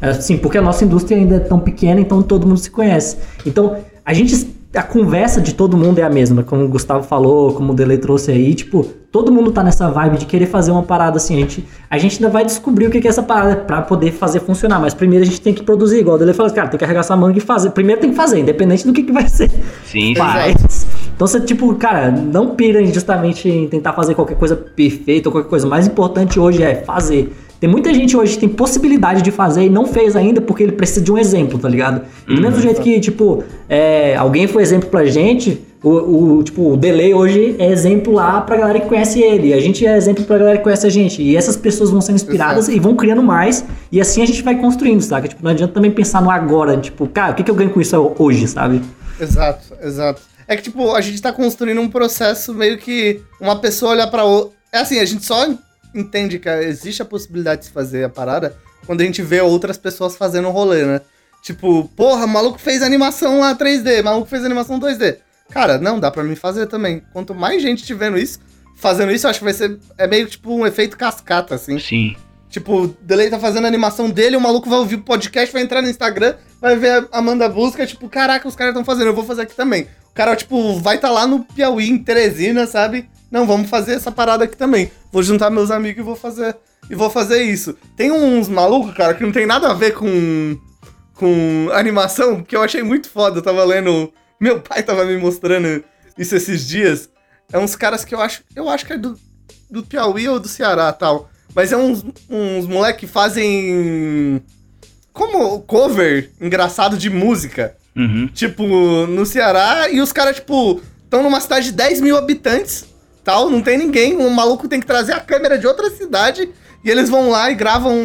Assim, porque a nossa indústria ainda é tão pequena, então todo mundo se conhece. Então, a gente. A conversa de todo mundo é a mesma, como o Gustavo falou, como o Dele trouxe aí, tipo, todo mundo tá nessa vibe de querer fazer uma parada assim. A gente, a gente ainda vai descobrir o que é essa parada pra poder fazer funcionar, mas primeiro a gente tem que produzir, igual o Dele falou, cara, tem que carregar essa manga e fazer. Primeiro tem que fazer, independente do que, que vai ser. Sim, mas, Então você, tipo, cara, não pira justamente em tentar fazer qualquer coisa perfeita ou qualquer coisa. O mais importante hoje é fazer. Tem muita gente hoje que tem possibilidade de fazer e não fez ainda porque ele precisa de um exemplo, tá ligado? E do mesmo uhum. jeito que, tipo, é, alguém foi exemplo pra gente, o, o, tipo, o Delay hoje é exemplo lá pra galera que conhece ele. A gente é exemplo pra galera que conhece a gente. E essas pessoas vão sendo inspiradas Exato. e vão criando mais. E assim a gente vai construindo, sabe? Tipo, não adianta também pensar no agora. Tipo, cara, o que, que eu ganho com isso hoje, sabe? Exato, exato. É que, tipo, a gente tá construindo um processo meio que uma pessoa olhar pra outra. É assim, a gente só entende que existe a possibilidade de se fazer a parada quando a gente vê outras pessoas fazendo um rolê, né? Tipo, porra, maluco fez animação lá 3D, maluco fez animação 2D. Cara, não, dá pra mim fazer também. Quanto mais gente tiver isso, fazendo isso, eu acho que vai ser. É meio tipo um efeito cascata, assim. Sim. Tipo, o Delay tá fazendo a animação dele, o maluco vai ouvir o podcast, vai entrar no Instagram, vai ver a Amanda Busca, tipo, caraca, os caras estão fazendo, eu vou fazer aqui também. O cara, tipo, vai estar tá lá no Piauí, em Teresina, sabe? Não, vamos fazer essa parada aqui também. Vou juntar meus amigos e vou fazer e vou fazer isso. Tem uns malucos, cara, que não tem nada a ver com com animação, que eu achei muito foda. Eu tava lendo, meu pai tava me mostrando isso esses dias. É uns caras que eu acho, eu acho que é do, do Piauí ou do Ceará, tal. Mas é uns uns moleque que fazem como cover engraçado de música. Uhum. Tipo, no Ceará, e os caras, tipo, estão numa cidade de 10 mil habitantes tal, não tem ninguém. O maluco tem que trazer a câmera de outra cidade e eles vão lá e gravam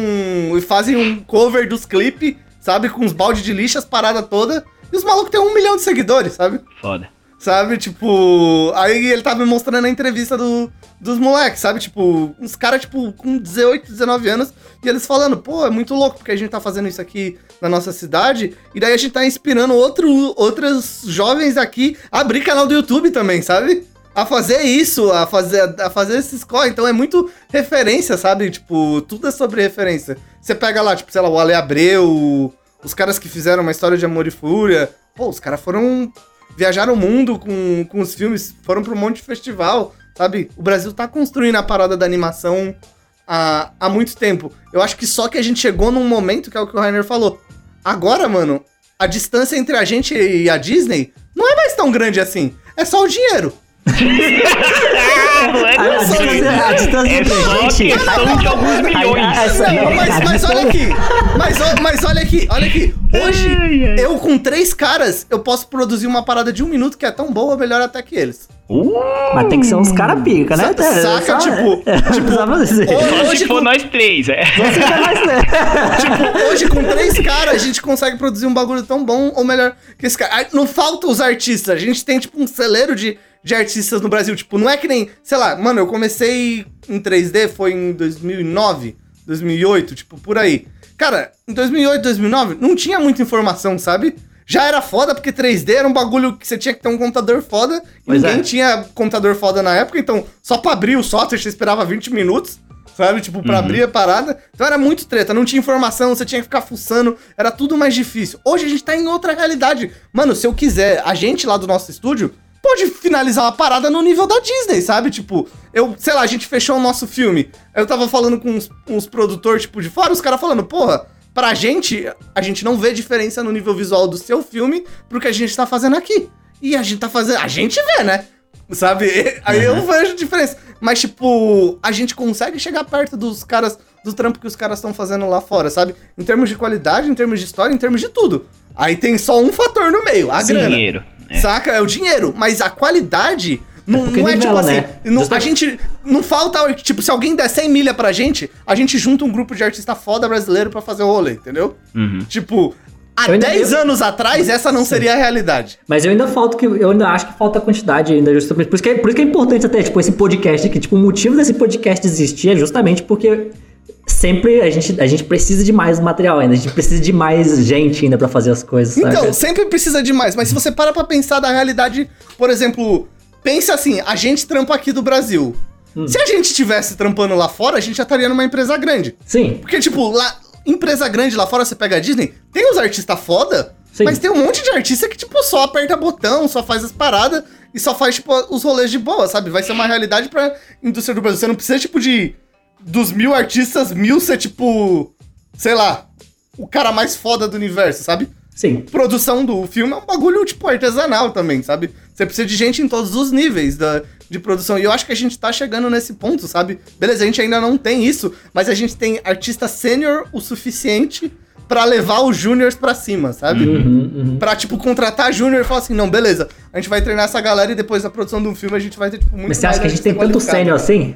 e fazem um cover dos clipes, sabe? Com os balde de lixo, as paradas toda. E os malucos têm um milhão de seguidores, sabe? Foda. Sabe, tipo. Aí ele tava me mostrando a entrevista do, dos moleques, sabe? Tipo, uns caras, tipo, com 18, 19 anos, e eles falando, pô, é muito louco, porque a gente tá fazendo isso aqui na nossa cidade, e daí a gente tá inspirando outro, outros jovens aqui a abrir canal do YouTube também, sabe? a fazer isso, a fazer, a fazer esses corre. Então é muito referência, sabe? Tipo, tudo é sobre referência. Você pega lá, tipo, sei lá, o Ale Abreu, os caras que fizeram uma história de amor e fúria. Pô, os caras foram. Viajaram o mundo com, com os filmes, foram pra um monte de festival, sabe? O Brasil tá construindo a parada da animação há, há muito tempo. Eu acho que só que a gente chegou num momento que é o que o Rainer falou. Agora, mano, a distância entre a gente e a Disney não é mais tão grande assim. É só o dinheiro. a, a distância É entre a só gente. questão de alguns milhões. a- essa- Não, mas, a mas olha aqui. Mas, mas olha aqui, olha aqui. Hoje, eu com três caras, eu posso produzir uma parada de um minuto que é tão boa, melhor até que eles. Uh, Mas tem que ser uns cara pica, né? Sa- saca, tipo- tipo, ô, só hoje for com- nós três, é. Tipo, hoje com três caras a gente consegue produzir um bagulho tão bom ou melhor que esse cara. Não falta os artistas, a gente tem tipo um celeiro de, de artistas no Brasil. Tipo, não é que nem, sei lá, mano, eu comecei em 3D foi em 2009, 2008, tipo, por aí. Cara, em 2008, 2009 não tinha muita informação, sabe? Já era foda porque 3D era um bagulho que você tinha que ter um computador foda. E Pois ninguém é. tinha computador foda na época, então só pra abrir o software você esperava 20 minutos. Sabe? Tipo, pra abrir a parada. Então era muito treta, não tinha informação, você tinha que ficar fuçando, era tudo mais difícil. Hoje a gente tá em outra realidade. Mano, se eu quiser, a gente lá do nosso estúdio pode finalizar uma parada no nível da Disney, sabe? Tipo, eu, sei lá, a gente fechou o nosso filme. Eu tava falando com uns, uns produtores, tipo, de fora, os caras falando, porra, pra gente, a gente não vê diferença no nível visual do seu filme pro que a gente tá fazendo aqui. E a gente tá fazendo. A gente vê, né? Sabe? Aí eu vejo diferença. Mas, tipo, a gente consegue chegar perto dos caras, do trampo que os caras estão fazendo lá fora, sabe? Em termos de qualidade, em termos de história, em termos de tudo. Aí tem só um fator no meio, a grana. É. Saca? É o dinheiro. Mas a qualidade não, porque não é tipo assim. né? não- a gente. Não falta. Tipo, se alguém der 100 milha pra gente, a gente junta um grupo de artista foda brasileiro pra fazer o rolê, entendeu? Uhum. Tipo, há Eu ainda- 10 eu- anos atrás, essa não seria a realidade. Mas eu ainda falta que eu ainda acho que falta quantidade ainda, justamente. Por isso que é, por isso que é importante até, tipo, esse podcast aqui. Tipo, o motivo desse podcast existir é justamente porque sempre a gente, a gente precisa de mais material ainda. A gente precisa de mais gente ainda pra fazer as coisas, sabe? Então, sempre precisa de mais. Mas se você para pra pensar da realidade, por exemplo, pensa assim, a gente trampa aqui do Brasil. Hum. Se a gente estivesse trampando lá fora, a gente já estaria numa empresa grande. Sim, Porque, tipo, lá, empresa grande lá fora, você pega a Disney, tem os artistas foda, Sim. mas tem um monte de artista que, tipo, só aperta botão, só faz as paradas e só faz, tipo, os rolês de boa, sabe? Vai ser uma realidade pra indústria do Brasil. Você não precisa, tipo, de. Dos mil artistas, mil ser, tipo. Sei lá. O cara mais foda do universo, sabe? sim. produção do filme é um bagulho, tipo, artesanal também, sabe? Você precisa de gente em todos os níveis da, de produção. E eu acho que a gente tá chegando nesse ponto, sabe? Beleza, a gente ainda não tem isso, mas a gente tem artista sênior o suficiente pra levar os júniors pra cima, sabe? Uhum, uhum. Pra, tipo, contratar júnior e falar assim, não, beleza, a gente vai treinar essa galera e depois da produção de um filme a gente vai ter, tipo, muito Mas você acha que a gente tem tanto sênior assim?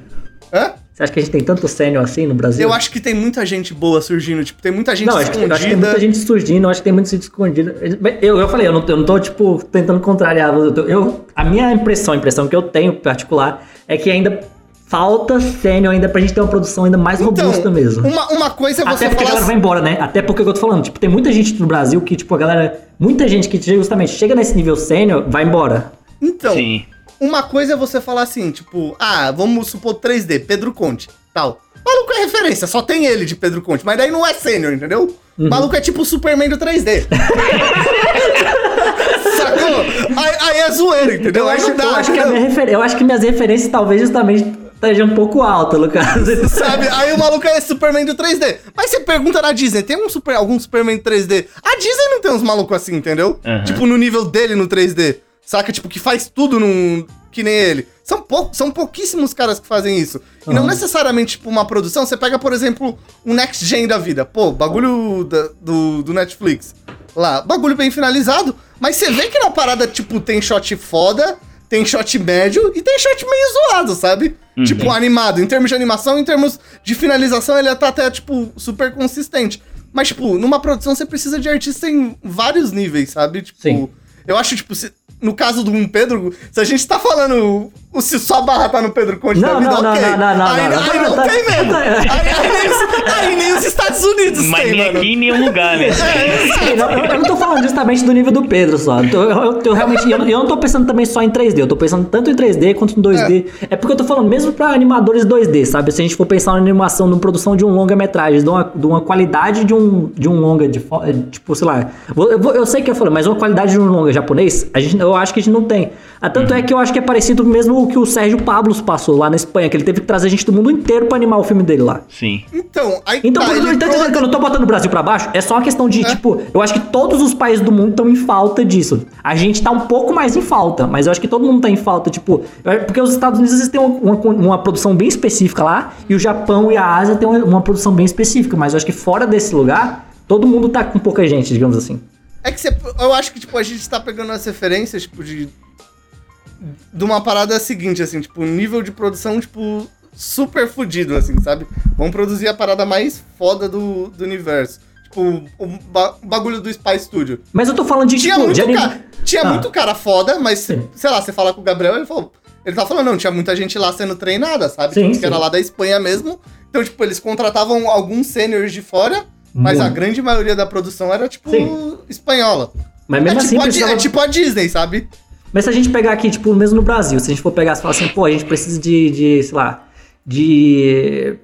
Hã? Você acha que a gente tem tanto sênior assim no Brasil? Eu acho que tem muita gente boa surgindo, tipo, tem muita gente Não, acho que, eu acho que tem escondida. muita gente surgindo, eu acho que tem muita gente escondida. Eu, eu falei, eu não, eu não tô, tipo, tentando contrariar. Eu, eu- a minha impressão, a impressão que eu tenho em particular, é que ainda falta sênior ainda pra gente ter uma produção ainda mais robusta mesmo. Uma, uma coisa é você Até porque a falar galera vai embora, né? Até porque é o que eu tô falando, tipo, tem muita gente no Brasil que, tipo, a galera. Muita gente que justamente chega nesse nível sênior, vai embora. Então, Sim. Uma coisa é você falar assim, tipo, ah, vamos supor 3D, Pedro Conte, tal. Maluco é referência, só tem ele de Pedro Conte, mas daí não é sênior, entendeu? Maluco é tipo o Superman do 3D. Sacou? Aí, aí é zoeira, entendeu? Eu Aí acho, não dá, eu, acho que entendeu? refer- eu acho que minhas referências talvez justamente estejam um pouco altas, Lucas. Sabe? Aí o maluco é Superman do 3D. Mas você pergunta na Disney, tem um super, algum Superman 3D? A Disney não tem uns malucos assim, entendeu? Aham. Tipo, no nível dele no 3D. Saca? Tipo, que faz tudo num. Que nem ele. São, pou, são pouquíssimos caras que fazem isso. E não necessariamente, tipo, uma produção. Você pega, por exemplo, um Next Gen da vida. Pô, bagulho da- do, do Netflix. Lá, bagulho bem finalizado. Mas você vê que na parada, tipo, tem shot foda, tem shot médio e tem shot meio zoado, sabe? Tipo, animado. Em termos de animação, em termos de finalização, ele tá até, tipo, super consistente. Mas, tipo, numa produção você precisa de artista em vários níveis, sabe? Tipo, Sim. eu acho, tipo, se- no caso do um Pedro, se a gente tá falando o, se só a barra tá no Pedro Conte Não, da vida, não, não, ok. não, não, não, aí, não, aí não, não, tá- tem mesmo. tá- Aí, aí nem os, aí nem os Estados Unidos Mas tem, nem mano. aqui em nenhum lugar, né? Sim, não, eu, eu não tô falando justamente do nível do Pedro só. Eu, eu- eu- eu realmente. Eu, eu não tô pensando também só em 3D. Eu tô pensando tanto em 3D quanto em 2D. É, porque eu tô falando mesmo pra animadores 2D, sabe? Se a gente for pensar na animação, na produção de um longa-metragem, de uma, de uma qualidade de um, de um longa, de, é, tipo, sei lá. Eu, sei que eu falei, mas uma qualidade de um longa japonês, a gente, eu acho que a gente não tem. Ah, Tanto é que eu acho que é parecido mesmo o que o Sérgio Pablos passou lá na Espanha, que ele teve que trazer gente do mundo inteiro pra animar o filme dele lá. Sim. Então, então, aí Então, tá, por isso ele tá entendendo que eu não tô botando o Brasil pra baixo? É só uma questão de, É. tipo, eu acho que todos os países do mundo estão em falta disso. A gente tá um pouco mais em falta, mas eu acho que todo mundo tá em falta, tipo, porque os Estados Unidos eles têm uma, uma- uma produção bem específica lá, e o Japão e a Ásia têm uma, uma produção bem específica, mas eu acho que fora desse lugar, todo mundo tá com pouca gente, digamos assim. É que você, eu acho que, tipo, a gente tá pegando as referências, tipo, de. De uma parada seguinte, assim, tipo, nível de produção, tipo, super fudido, assim, sabe? Vamos produzir a parada mais foda do, do universo. Tipo, o ba- bagulho do Spy Studio. Mas eu tô falando de, Tinha, tipo, muito, de cara, tinha Ah. muito cara foda, mas, Sim. sei lá, você fala com o Gabriel, ele falou. Ele tá falando, não, tinha muita gente lá sendo treinada, sabe? Sim, Tipo, que era lá da Espanha mesmo. Então, tipo, eles contratavam alguns sêniores de fora, mas a Muito. grande maioria da produção era, tipo, Sim. espanhola. Mas mesmo é, assim, tipo a, Di- precisava- é tipo a Disney, sabe? Mas se a gente pegar aqui, tipo, mesmo no Brasil, se a gente for pegar e falar assim, pô, a gente precisa de, de sei lá, de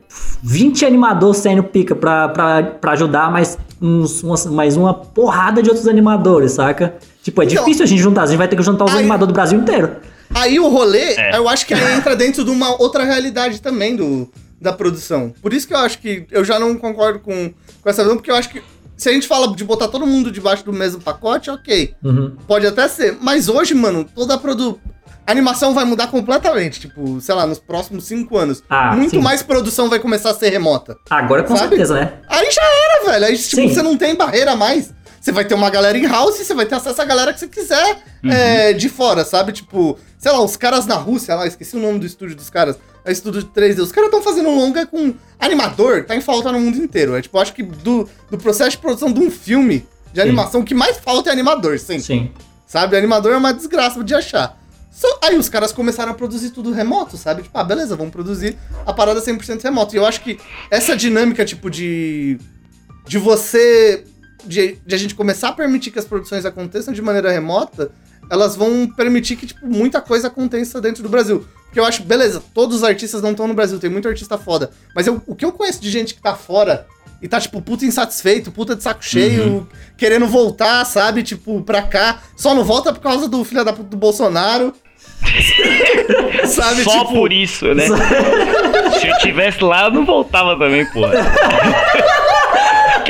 20 animadores sênior pica pra, pra, pra ajudar mais, uns, umas- mais uma porrada de outros animadores, saca? Tipo, é Então- difícil a gente juntar, a gente vai ter que juntar os Aí- animadores do Brasil inteiro. Aí o rolê, É. eu acho que ele entra dentro de uma outra realidade também do, da produção. Por isso que eu acho que eu já não concordo com, com essa visão, porque eu acho que se a gente fala de botar todo mundo debaixo do mesmo pacote, ok. Uhum. Pode até ser. Mas hoje, mano, toda a produ... A animação vai mudar completamente. Tipo, sei lá, nos próximos cinco anos. Ah, Muito sim. mais produção vai começar a ser remota. Agora com Sabe? certeza, né? Aí já era, velho. Aí, tipo, Sim. você não tem barreira mais. Você vai ter uma galera em house e você vai ter acesso à galera que você quiser Uhum. é, de fora, sabe? Tipo, sei lá, os caras na Rússia lá, esqueci o nome do estúdio dos caras. É estúdio de 3D. Os caras estão fazendo um longa com animador, tá em falta no mundo inteiro. É tipo, acho que do, do processo de produção de um filme de animação, o que mais falta é animador, sempre. Sim. Sabe? Animador é uma desgraça de achar. Aí os caras começaram a produzir tudo remoto, sabe? Tipo, ah, beleza, vamos produzir a parada 100% remoto. E eu acho que essa dinâmica, tipo, de. de você. De, de a gente começar a permitir que as produções aconteçam de maneira remota, elas vão permitir que, tipo, muita coisa aconteça dentro do Brasil. Porque eu acho, beleza, todos os artistas não estão no Brasil, tem muito artista foda. Mas eu- o que eu conheço de gente que tá fora e tá, tipo, puta insatisfeito, puta de saco cheio, querendo voltar, sabe? Tipo, pra cá. Só não volta por causa do filho da puta do Bolsonaro. sabe? Só tipo, por isso, né? Se eu tivesse lá, eu não voltava também, porra.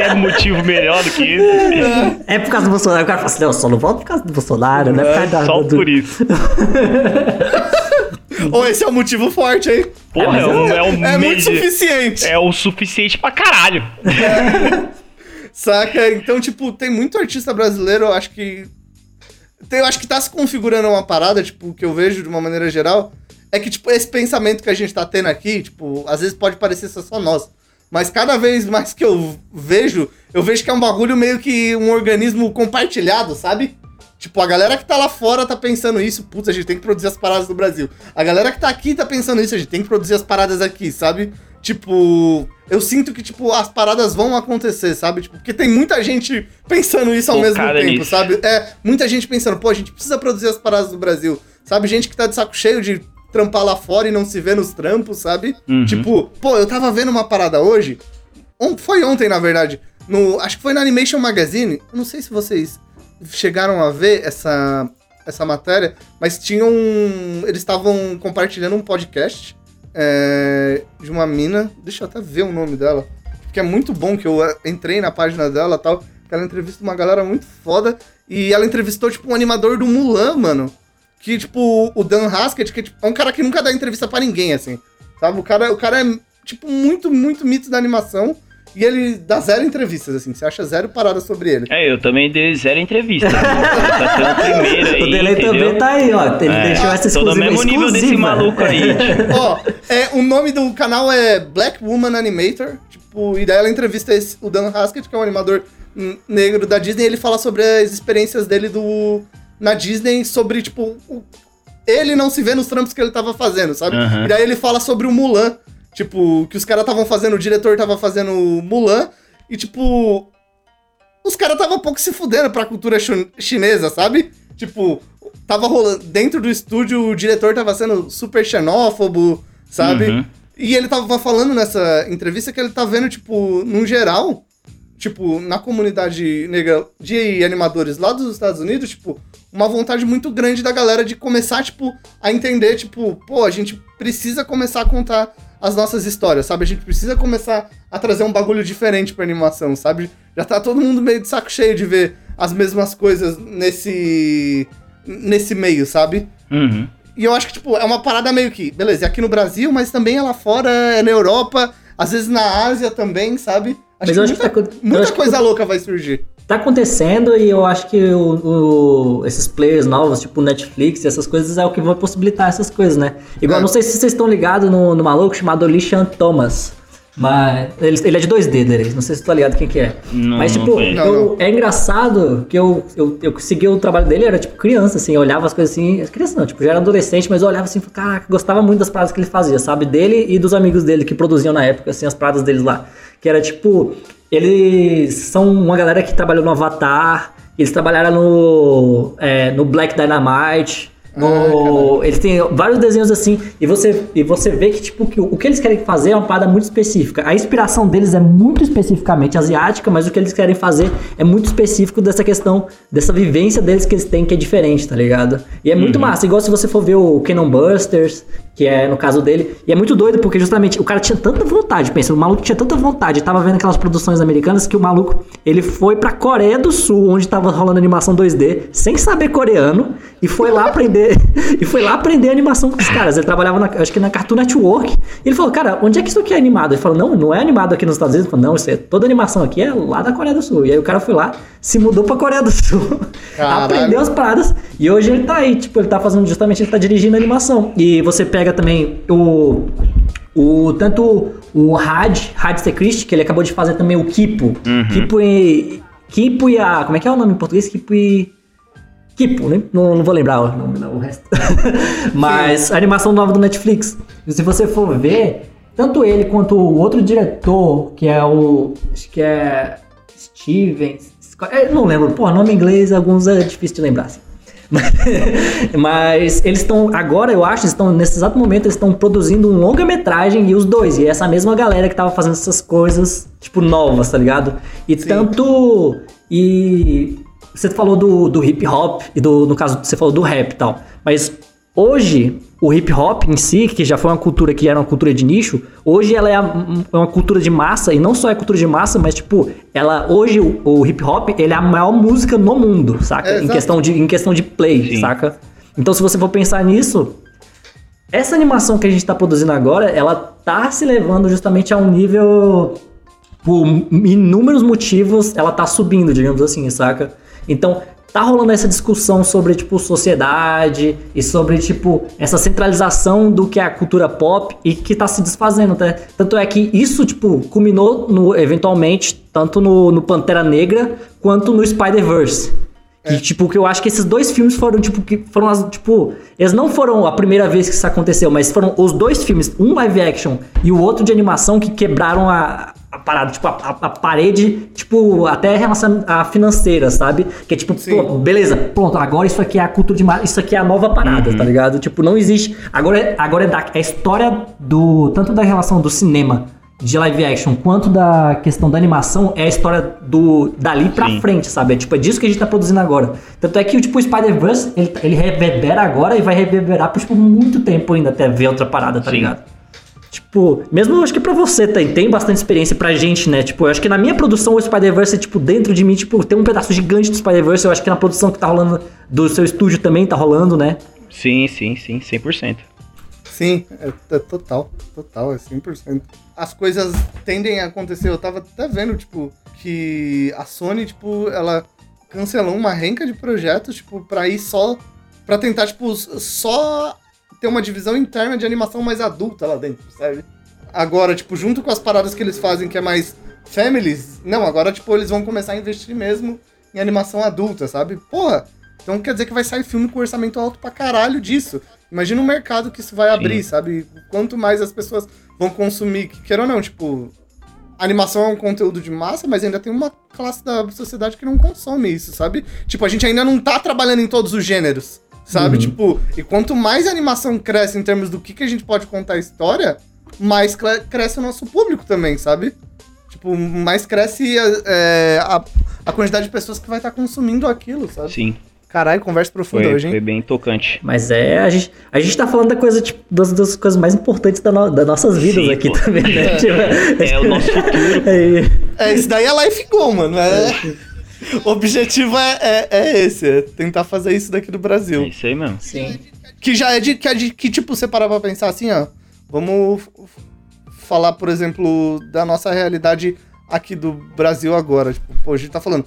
Quer motivo melhor do que esse? É por causa do Bolsonaro. O cara fala assim, não, eu só não volto por causa do Bolsonaro, né? Por causa da- Só do- por isso. Ou esse é um motivo forte, hein? Porra, é, um, é um É meio muito de- suficiente. É o suficiente pra caralho. Saca? Então, tipo, tem muito artista brasileiro, eu acho que. tem- Eu acho que tá se configurando uma parada, tipo, que eu vejo de uma maneira geral. É que, tipo, esse pensamento que a gente tá tendo aqui, tipo, às vezes pode parecer ser só nós. Mas cada vez mais que eu vejo, eu vejo que é um bagulho meio que um organismo compartilhado, sabe? Tipo, a galera que tá lá fora tá pensando isso, putz, a gente tem que produzir as paradas do Brasil. A galera que tá aqui tá pensando isso, a gente tem que produzir as paradas aqui, sabe? Tipo, eu sinto que, tipo, as paradas vão acontecer, sabe? Tipo, porque tem muita gente pensando isso ao mesmo tempo, nisso. sabe? É, muita gente pensando, pô, a gente precisa produzir as paradas do Brasil. Sabe? Gente que tá de saco cheio de trampar lá fora e não se vê nos trampos, sabe? Uhum. Tipo, pô, eu tava vendo uma parada hoje. On- foi ontem, na verdade. No, acho que foi na Animation Magazine. Eu não sei se vocês chegaram a ver essa, essa matéria, mas tinham. Eles estavam compartilhando um podcast é, de uma mina. Deixa eu até ver o nome dela. Que é muito bom que eu eh, entrei na página dela e tal. Que ela entrevista uma galera muito foda. E ela entrevistou, tipo, um animador do Mulan, mano. Que, tipo, o Dan Haskett, que tipo, é um cara que nunca dá entrevista pra ninguém, assim. Sabe? O cara, o cara é, tipo, muito, muito mito da animação. E ele dá zero entrevistas, assim. Você acha zero paradas sobre ele. É, eu também dei zero entrevista. tá sendo o primeiro aí, O Delay entendeu? também tá aí, ó. Ele É, deixou essa Tô no exclusiva. mesmo nível desse exclusiva. maluco aí. tipo. Ó, é, o nome do canal é Black Woman Animator. Tipo, e daí ela entrevista esse- o Dan Haskett, que é um animador negro da Disney, e ele fala sobre as experiências dele do, na Disney, sobre, tipo, o- ele não se vê nos trampos que ele tava fazendo, sabe? Aham. E daí ele fala sobre o Mulan. Tipo, que os caras estavam fazendo, o diretor tava fazendo o Mulan, e tipo. Os caras tava um pouco se fudendo pra cultura chinesa, sabe? Tipo, tava rolando. Dentro do estúdio, o diretor tava sendo super xenófobo, sabe? Uhum. E ele tava falando nessa entrevista que ele tá vendo, tipo, num geral, tipo, na comunidade negra de animadores lá dos Estados Unidos, tipo, uma vontade muito grande da galera de começar, tipo, a entender, tipo, pô, a gente precisa começar a contar as nossas histórias, sabe? A gente precisa começar a trazer um bagulho diferente pra animação, sabe? Já tá todo mundo meio de saco cheio de ver as mesmas coisas nesse nesse meio, sabe? Uhum. E eu acho que, tipo, é uma parada meio que, beleza, é aqui no Brasil, mas também é lá fora, é na Europa, às vezes na Ásia também, sabe? Mas eu acho que muita, tá acon- eu muita acho que- coisa louca vai surgir. Tá acontecendo e eu acho que o, o- esses players novos, tipo Netflix e essas coisas, é o que vai possibilitar essas coisas, né? Igual, É. não sei se vocês estão ligados no, no maluco chamado Lishan Thomas. Mas ele, ele é de 2D, dele, não sei se tu tá ligado quem que é. Não, Mas, tipo. Não, eu- é engraçado que eu, eu, eu segui o trabalho dele, era tipo criança, assim, eu olhava as coisas assim. Criança não, tipo, já era adolescente, mas eu olhava assim, e falava, caraca, gostava muito das paradas que ele fazia, sabe? Dele e dos amigos dele que produziam na época, assim, as paradas deles lá. Que era tipo, eles são uma galera que trabalhou no Avatar, eles trabalharam no, é, no Black Dynamite. No, eles têm vários desenhos assim, e você, e você vê que, tipo, que o, o que eles querem fazer é uma parada muito específica. A inspiração deles é muito especificamente asiática, mas o que eles querem fazer é muito específico dessa questão, dessa vivência deles que eles têm, que é diferente, tá ligado? E é muito massa, igual se você for ver o Cannon Busters, que é no caso dele, e é muito doido porque justamente o cara tinha tanta vontade, pensa, o maluco tinha tanta vontade, tava vendo aquelas produções americanas que o maluco, ele foi pra Coreia do Sul, onde tava rolando animação 2D, sem saber coreano, e foi lá aprender, e foi lá aprender animação com os caras. Ele trabalhava, na, acho que na Cartoon Network, e ele falou, cara, onde é que isso aqui é animado? Ele falou, não, não é animado aqui nos Estados Unidos. Ele falou, não, isso é, toda animação aqui é lá da Coreia do Sul. E aí o cara foi lá, se mudou pra Coreia do Sul, aprendeu as paradas, e hoje ele tá aí, tipo, ele tá fazendo justamente, ele tá dirigindo animação. E você pega também o. O, tanto o Had, Had Christie, que ele acabou de fazer também o Kipo. Kipo e. Kipo e a. Como é que é o nome em português? Kipo e. Kipo, né? Não, não vou lembrar o nome, não, o resto. Mas a animação nova do Netflix. Se você for ver, tanto ele quanto o outro diretor, que é o. Acho que é. Steven. Scott- não lembro. Pô, nome em inglês, alguns é difícil de lembrar. assim. Mas eles estão, agora eu acho, estão, nesse exato momento, eles estão produzindo um longa-metragem e os dois. E é essa mesma galera que tava fazendo essas coisas, tipo, novas, tá ligado? E Sim. tanto. E. Você falou do, do hip hop, e do, no caso, você falou do rap e tal. Mas hoje, o hip hop em si, que já foi uma cultura que era uma cultura de nicho, hoje ela é, é uma cultura de massa, e não só é cultura de massa, mas tipo, ela hoje o, o hip hop, ele é a maior música no mundo, saca? É, em, questão de, em questão de play, Sim. saca? Então se você for pensar nisso, essa animação que a gente tá produzindo agora, ela tá se levando justamente a um nível por inúmeros motivos, ela tá subindo, digamos assim, saca? Então, tá rolando essa discussão sobre, tipo, sociedade e sobre, tipo, essa centralização do que é a cultura pop e que tá se desfazendo, tá? Tanto é que isso, tipo, culminou no, eventualmente, tanto no, no Pantera Negra quanto no Spider-Verse. Que, tipo, que eu acho que esses dois filmes foram, tipo, que foram as, tipo, eles não foram a primeira vez que isso aconteceu, mas foram os dois filmes, um live action e o outro de animação que quebraram a, a parada, tipo, a, a- parede, tipo, até em relação à financeira, sabe? Que é tipo, pô, beleza, pronto, agora isso aqui é a cultura de isso aqui é a nova parada, tá ligado? Tipo, não existe, agora, é- agora é, da, é a história do, tanto da relação do cinema de live action quanto da questão da animação é a história do dali pra Sim. frente, sabe? É, tipo, é disso que a gente tá produzindo agora. Tanto é que tipo, o Spider-Verse, ele, ele reverbera agora e vai reverberar por tipo, muito tempo ainda até ver outra parada, tá Sim. ligado? Tipo, mesmo eu acho que pra você tem, tem bastante experiência pra gente, né? Tipo, eu acho que na minha produção o Spider-Verse, tipo, dentro de mim, tipo, tem um pedaço gigante do Spider-Verse. Eu acho que na produção que tá rolando do seu estúdio também tá rolando, né? Sim, sim, sim, 100%. Sim, é, é total, total, é 100%. As coisas tendem a acontecer, eu tava até vendo, tipo, que a Sony, tipo, ela cancelou uma renca de projetos, tipo, pra ir só, pra tentar, tipo, só ter uma divisão interna de animação mais adulta lá dentro, sabe? Agora, tipo, junto com as paradas que eles fazem, que é mais families, não, agora, tipo, eles vão começar a investir mesmo em animação adulta, sabe? Porra, então quer dizer que vai sair filme com orçamento alto pra caralho disso. Imagina o mercado que isso vai abrir, sabe? Quanto mais as pessoas vão consumir, que queira ou não, tipo, animação é um conteúdo de massa, mas ainda tem uma classe da sociedade que não consome isso, sabe? Tipo, a gente ainda não tá trabalhando em todos os gêneros, sabe? Uhum. Tipo, e quanto mais a animação cresce em termos do que, que a gente pode contar a história, mais cre- cresce o nosso público também, sabe? Tipo, mais cresce é, a, a quantidade de pessoas que vai estar consumindo aquilo, sabe? Sim. Caralho, conversa profunda Foi, hoje, hein? foi bem tocante. Mas é, a gente, a gente tá falando da coisa, tipo, das, das coisas mais importantes da no- das nossas vidas Sim, aqui pô. também, né? Tipo, É o nosso futuro. é, É, isso daí é life goal, mano. É... O objetivo é, é, é esse, é tentar fazer isso daqui do É Brasil. isso aí mesmo. sim. Que já é de que, é de, que tipo, você parar pra pensar assim, ó. Vamos falar, por exemplo, da nossa realidade aqui do Brasil agora. Tipo, pô, a gente tá falando.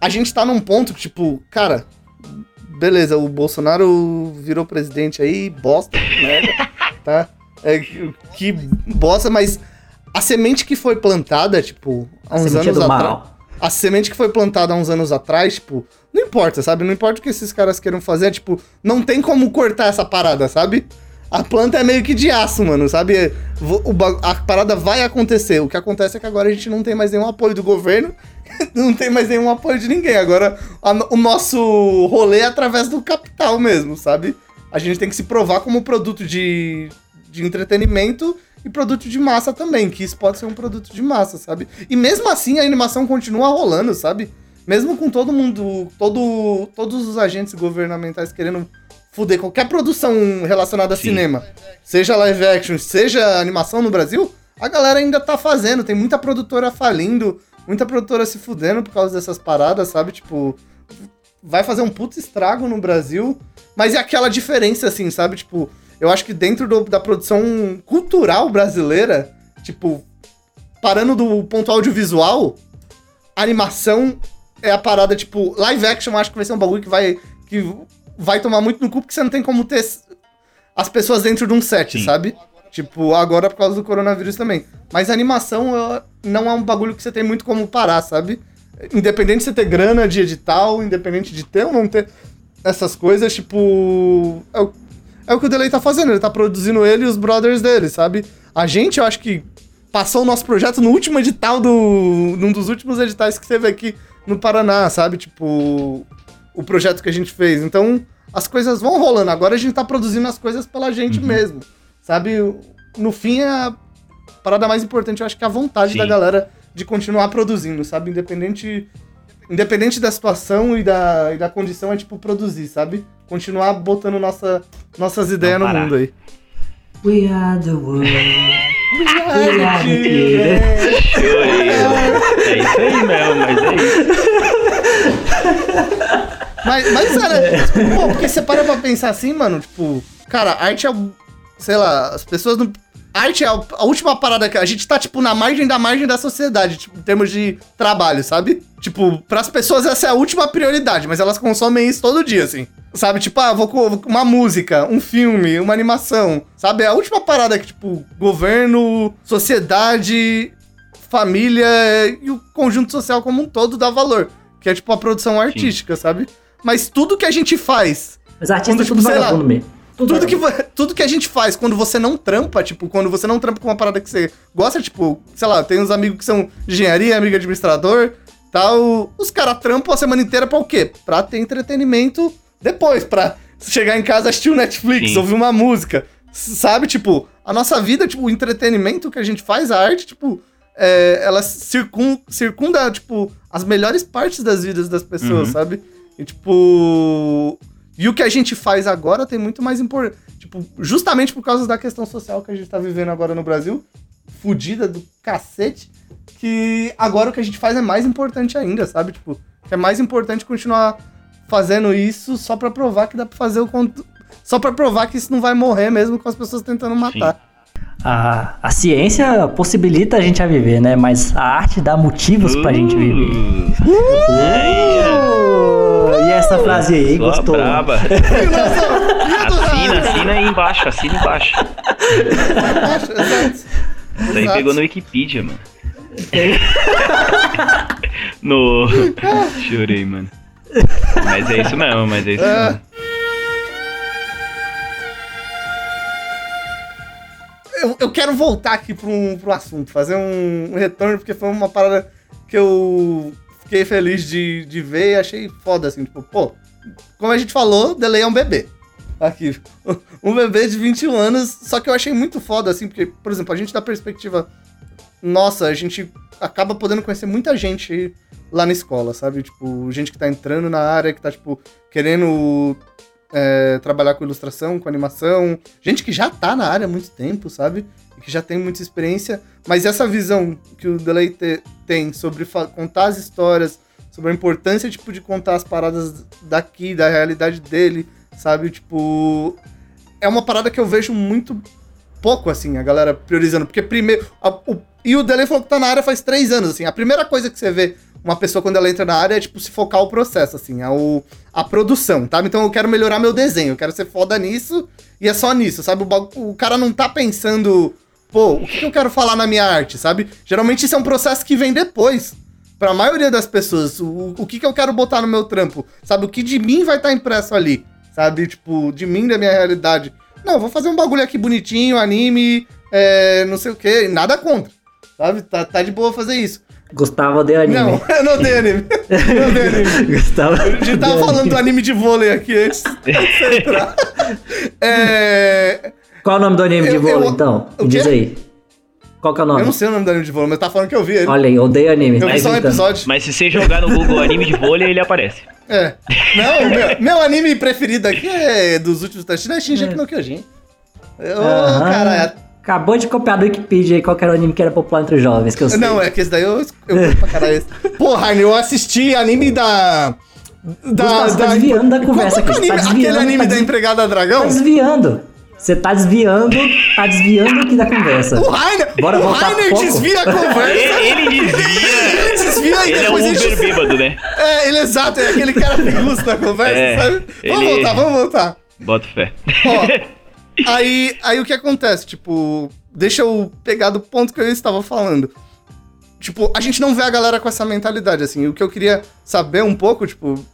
A gente tá num ponto que, tipo, cara, beleza, o Bolsonaro virou presidente aí, bosta, merda, tá? É, que- bosta, mas a semente que foi plantada, tipo, há A uns semente anos do atrás mal. A semente que foi plantada há uns anos atrás, tipo, não importa, sabe? Não importa o que esses caras queiram fazer, tipo, não tem como cortar essa parada, sabe? A planta é meio que de aço, mano, sabe? É, o a parada vai acontecer. O que acontece é que agora a gente não tem mais nenhum apoio do governo, não tem mais nenhum apoio de ninguém. Agora a o nosso rolê é através do capital mesmo, sabe? A gente tem que se provar como produto de, de entretenimento e produto de massa também, que isso pode ser um produto de massa, sabe? E mesmo assim a animação continua rolando, sabe? Mesmo com todo mundo, todo, todos os agentes governamentais querendo fuder qualquer produção relacionada a Sim. cinema, seja live action, seja animação no Brasil, a galera ainda tá fazendo. Tem muita produtora falindo, muita produtora se fudendo por causa dessas paradas, sabe? Tipo, vai fazer um puto estrago no Brasil, mas é aquela diferença, assim, sabe? Tipo, eu acho que dentro do- da produção cultural brasileira, tipo, parando do ponto audiovisual, animação é a parada, tipo, live action, eu acho que vai ser um bagulho que vai, que vai tomar muito no cu, porque você não tem como ter as pessoas dentro de um set, Sim. sabe? Tipo, agora por causa do coronavírus também. Mas animação eu- não é um bagulho que você tem muito como parar, sabe? Independente de você ter grana de edital, independente de ter ou não ter essas coisas, tipo. É o, é o que o Delay tá fazendo, ele tá produzindo ele e os brothers dele, sabe? A gente, eu acho que passou o nosso projeto no último edital do. num dos últimos editais que teve aqui no Paraná, sabe? Tipo. O projeto que a gente fez. Então, as coisas vão rolando. Agora a gente tá produzindo as coisas pela gente mesmo. Sabe? No fim, a parada mais importante, eu acho que é a vontade Sim. da galera de continuar produzindo, sabe? Independente. Independente da situação e da, e da condição, é tipo produzir, sabe? Continuar botando nossa, nossas ideias no mundo aí. We are the world. Ai, We are the. Chorei. É isso aí mesmo, mas é isso. Mas, mas sério, tipo, pô, porque você para pra pensar assim, mano, tipo, cara, arte é o. Sei lá, as pessoas não. Arte é a, a última parada que a gente tá, tipo, na margem da margem da sociedade, tipo, em termos de trabalho, sabe? Tipo, pras pessoas essa é a última prioridade, mas elas consomem isso todo dia, assim. Sabe? Tipo, ah, vou com uma música, um filme, uma animação. Sabe? É a última parada que, tipo, governo, sociedade, família e o conjunto social como um todo dá valor. Que é, tipo, a produção artística, sabe? Mas tudo que a gente faz Mas artista Quando, é tudo tipo, sei lá, mesmo. tudo que, vagabundo. vo- tudo que a gente faz quando você não trampa, tipo, quando você não trampa com uma parada que você gosta, tipo, sei lá, tem uns amigos que são de engenharia, amigo administrador, tal. Os caras trampam a semana inteira pra o quê? Pra ter entretenimento depois, pra chegar em casa, assistir o Netflix, Sim. ouvir uma música. Sabe, tipo, a nossa vida, tipo, o entretenimento que a gente faz, a arte, tipo, é, ela circun, circunda, tipo, as melhores partes das vidas das pessoas, Uhum. sabe? E, tipo. E o que a gente faz agora tem muito mais importância. Tipo, justamente por causa da questão social que a gente tá vivendo agora no Brasil, fudida do cacete, que agora o que a gente faz é mais importante ainda, sabe? Tipo, que é mais importante continuar fazendo isso só pra provar que dá pra fazer o. cont- Só pra provar que isso não vai morrer mesmo com as pessoas tentando matar. A, a ciência possibilita a gente a viver, né? Mas a arte dá motivos pra gente viver. Uh, ó. e essa frase aí, Sua gostou? braba. Assina, assina aí embaixo, assina embaixo. Isso aí pegou no Wikipedia, mano. no. Chorei, mano. Mas é isso mesmo, mas é isso mesmo. Eu, eu quero voltar aqui pro, pro assunto, fazer um, um retorno, porque foi uma parada que eu fiquei feliz de, de ver e achei foda, assim, tipo, pô, como a gente falou, Delay é um bebê. Aqui, um bebê de 21 anos, só que eu achei muito foda, assim, porque, por exemplo, a gente da perspectiva nossa, a gente acaba podendo conhecer muita gente lá na escola, sabe? Tipo, gente que tá entrando na área, que tá, tipo, querendo é, trabalhar com ilustração, com animação, gente que já tá na área há muito tempo, sabe? E que já tem muita experiência, mas essa visão que o Delay tem sobre contar as histórias, sobre a importância, tipo, de contar as paradas daqui, da realidade dele, sabe? Tipo, é uma parada que eu vejo muito pouco, assim, a galera priorizando, porque primeiro, a, o, e o Delay falou que tá na área faz três anos, assim, a primeira coisa que você vê uma pessoa quando ela entra na área é, tipo, se focar o processo, assim, a, o, a produção, tá? Então eu quero melhorar meu desenho, eu quero ser foda nisso e é só nisso, sabe? O, o cara não tá pensando, pô, o que, que eu quero falar na minha arte, sabe? Geralmente isso é um processo que vem depois. Pra maioria das pessoas, o, o que, que eu quero botar no meu trampo, sabe? O que de mim vai estar tá impresso ali, sabe? Tipo, de mim, da minha realidade. Não, vou fazer um bagulho aqui bonitinho, anime, é, não sei o que, nada contra, sabe? Tá, tá de boa fazer isso. Gustavo odeia anime. Não, eu não odeio anime. Eu não odeio anime. Gustavo a gente tava falando anime. do anime de vôlei aqui antes de você entrar. É... Qual o nome do anime eu, de vôlei, eu, então? Diz aí. Qual que é o nome? Eu não sei o nome do anime de vôlei, mas tá falando que eu vi ele. Olha aí, odeio anime. Eu vi só um episódio. Mas se você jogar no Google anime de vôlei, ele aparece. É. Não, meu, meu anime preferido aqui é dos últimos testes, né? Shinji é. no Kyojin. Ô, oh, cara, Acabou de copiar do Wikipedia aí qual era o anime que era popular entre os jovens, que eu sei. Não, é que esse daí eu, eu pra caralho. Porra, eu assisti anime da. Da, Gustavo, tá da, desviando da conversa aqui. Anime, tá desviando, aquele anime tá da empregada dragão? Tá desviando. Você tá desviando, tá desviando aqui da conversa. O Rainer, Bora o voltar Rainer desvia a conversa. ele, ele desvia. ele desvia e ele é um Uber bêbado, né? É, ele é exato, é aquele cara que gusta da conversa, é, sabe? Vamos ele... voltar, vamos voltar. Bota fé. Ó, aí, aí o que acontece? Tipo, deixa eu pegar do ponto que eu estava falando. Tipo, a gente não vê a galera com essa mentalidade, assim. O que eu queria saber um pouco, tipo,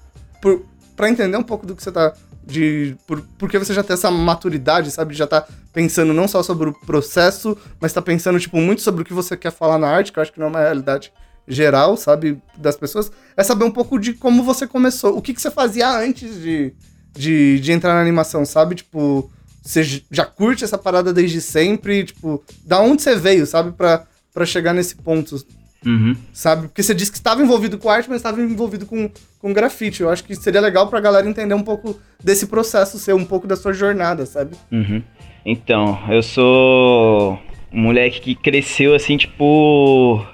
por, pra entender um pouco do que você tá. De, por, porque você já tem essa maturidade, sabe? Já tá pensando não só sobre o processo, mas tá pensando, tipo, muito sobre o que você quer falar na arte, que eu acho que não é uma realidade geral, sabe? Das pessoas. É saber um pouco de como você começou. O que, que você fazia antes de, de, de entrar na animação, sabe? Tipo, você já curte essa parada desde sempre, tipo, da onde você veio, sabe, pra chegar nesse ponto, uhum. sabe? Porque você disse que estava envolvido com arte, mas estava envolvido com, com grafite. Eu acho que seria legal pra galera entender um pouco desse processo, ser um pouco da sua jornada, sabe? Uhum. Então, eu sou um moleque que cresceu assim, tipo.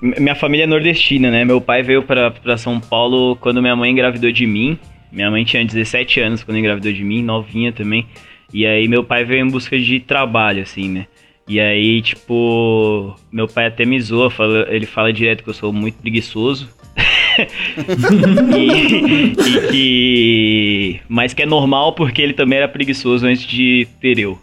Minha família é nordestina, né? Meu pai veio para São Paulo quando minha mãe engravidou de mim. Minha mãe tinha 17 anos quando engravidou de mim, novinha também. E aí meu pai veio em busca de trabalho, assim, né? E aí, tipo, meu pai até me zoa, fala, ele fala direto que eu sou muito preguiçoso. e, e, que. Mas que é normal porque ele também era preguiçoso antes de ter eu.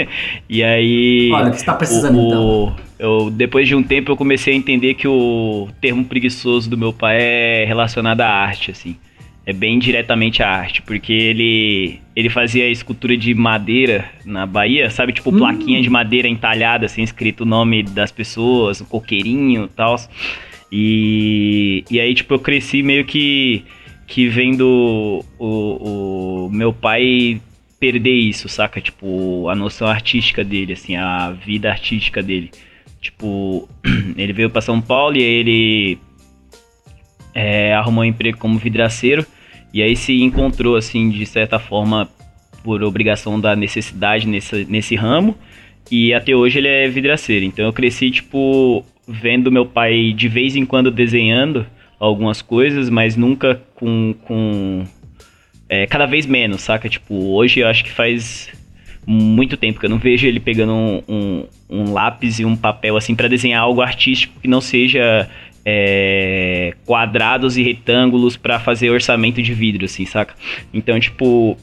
e aí. Olha, o que você tá precisando o, então? Eu, depois de um tempo eu comecei a entender que o termo preguiçoso do meu pai é relacionado à arte, assim é bem diretamente a arte, porque ele ele fazia escultura de madeira na Bahia, sabe? Tipo, hum. plaquinha de madeira entalhada, assim, escrito o nome das pessoas, o coqueirinho e tal. E, e aí, tipo, eu cresci meio que, que vendo o, o meu pai perder isso, saca? Tipo, a noção artística dele, assim, a vida artística dele. Tipo, ele veio para São Paulo e aí ele é, arrumou um emprego como vidraceiro. E aí se encontrou, assim, de certa forma, por obrigação da necessidade nesse, nesse ramo. E até hoje ele é vidraceiro. Então eu cresci, tipo, vendo meu pai de vez em quando desenhando algumas coisas, mas nunca com. com é, cada vez menos, saca? Tipo, hoje eu acho que faz muito tempo que eu não vejo ele pegando um, um, um lápis e um papel assim para desenhar algo artístico que não seja é, quadrados e retângulos para fazer orçamento de vidro, assim, saca? Então, tipo.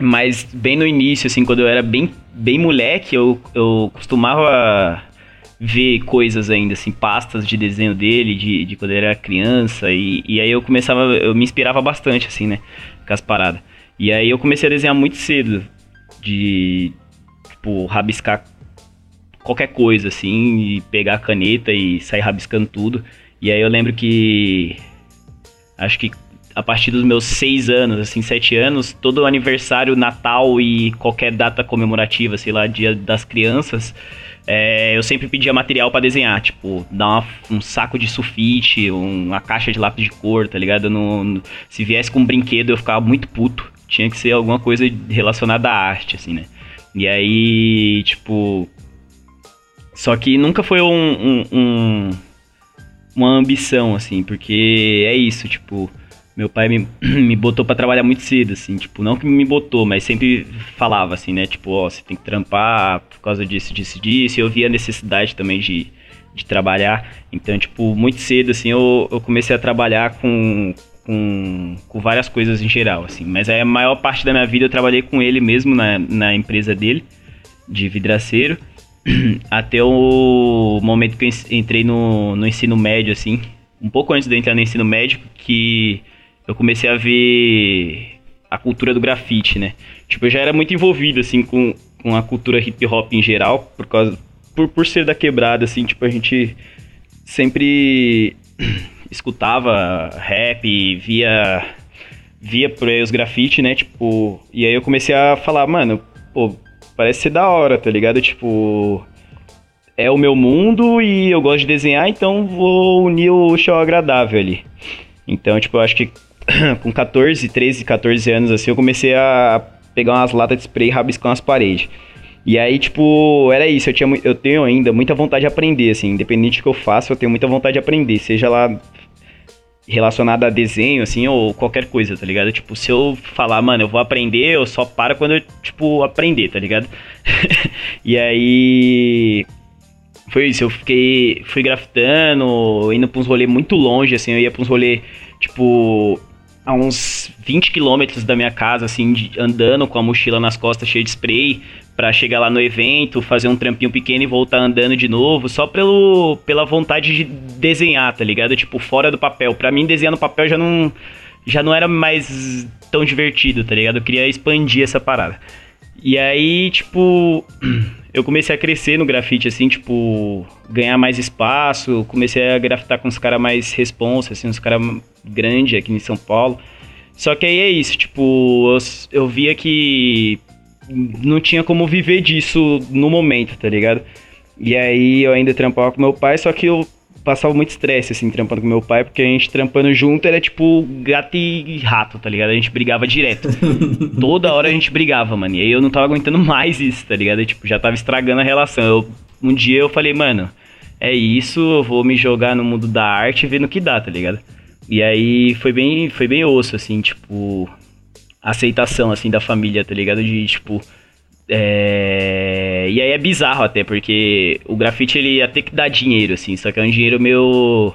Mas bem no início, assim, quando eu era bem, bem moleque, eu, eu costumava ver coisas ainda, assim, pastas de desenho dele, de, de quando eu era criança, e, e aí eu começava, eu me inspirava bastante, assim, né, com as paradas. E aí eu comecei a desenhar muito cedo, de, tipo, rabiscar qualquer coisa, assim, e pegar a caneta e sair rabiscando tudo. E aí eu lembro que. Acho que a partir dos meus seis anos, assim, sete anos, todo aniversário, Natal e qualquer data comemorativa, sei lá, dia das crianças, é, eu sempre pedia material para desenhar, tipo, dar uma, um saco de sulfite, uma caixa de lápis de cor, tá ligado? No, no, se viesse com um brinquedo eu ficava muito puto. Tinha que ser alguma coisa relacionada à arte, assim, né? E aí, tipo. Só que nunca foi um, um, um uma ambição, assim, porque é isso, tipo meu pai me, me botou para trabalhar muito cedo, assim, tipo, não que me botou, mas sempre falava, assim, né, tipo, ó, você tem que trampar por causa disso, disso, disso, e eu via a necessidade também de, de trabalhar, então, tipo, muito cedo, assim, eu, eu comecei a trabalhar com, com, com várias coisas em geral, assim, mas a maior parte da minha vida eu trabalhei com ele mesmo na, na empresa dele, de vidraceiro, até o momento que eu entrei no, no ensino médio, assim, um pouco antes de eu entrar no ensino médio, que eu comecei a ver a cultura do grafite, né? Tipo, eu já era muito envolvido, assim, com, com a cultura hip hop em geral, por causa. Por, por ser da quebrada, assim, tipo, a gente sempre escutava rap, via. via os grafite, né? Tipo. E aí eu comecei a falar, mano, pô, parece ser da hora, tá ligado? Tipo. É o meu mundo e eu gosto de desenhar, então vou unir o show agradável ali. Então, tipo, eu acho que com 14, 13, 14 anos, assim, eu comecei a pegar umas latas de spray e rabiscar umas paredes. E aí, tipo, era isso, eu, tinha, eu tenho ainda muita vontade de aprender, assim, independente do que eu faço, eu tenho muita vontade de aprender, seja lá relacionado a desenho, assim, ou qualquer coisa, tá ligado? Tipo, se eu falar, mano, eu vou aprender, eu só paro quando eu, tipo, aprender, tá ligado? e aí... Foi isso, eu fiquei, fui grafitando, indo pra uns rolês muito longe, assim, eu ia pra uns rolês, tipo, a uns 20 quilômetros da minha casa, assim, de, andando com a mochila nas costas cheia de spray, para chegar lá no evento, fazer um trampinho pequeno e voltar andando de novo, só pelo, pela vontade de desenhar, tá ligado? Tipo, fora do papel. Pra mim, desenhar no papel já não, já não era mais tão divertido, tá ligado? Eu queria expandir essa parada. E aí, tipo, eu comecei a crescer no grafite, assim, tipo, ganhar mais espaço, comecei a grafitar com os caras mais responsa, assim, uns caras grandes aqui em São Paulo. Só que aí é isso, tipo, eu, eu via que não tinha como viver disso no momento, tá ligado? E aí eu ainda trampava com meu pai, só que eu passava muito estresse, assim, trampando com meu pai, porque a gente trampando junto era tipo gato e rato, tá ligado? A gente brigava direto. Toda hora a gente brigava, mano. E aí eu não tava aguentando mais isso, tá ligado? tipo, já tava estragando a relação. Eu, um dia eu falei, mano, é isso, eu vou me jogar no mundo da arte e ver no que dá, tá ligado? E aí foi bem, foi bem osso, assim, tipo, aceitação, assim, da família, tá ligado? De, tipo, é... E aí é bizarro até, porque o grafite ele ia ter que dar dinheiro, assim, só que é um dinheiro meu.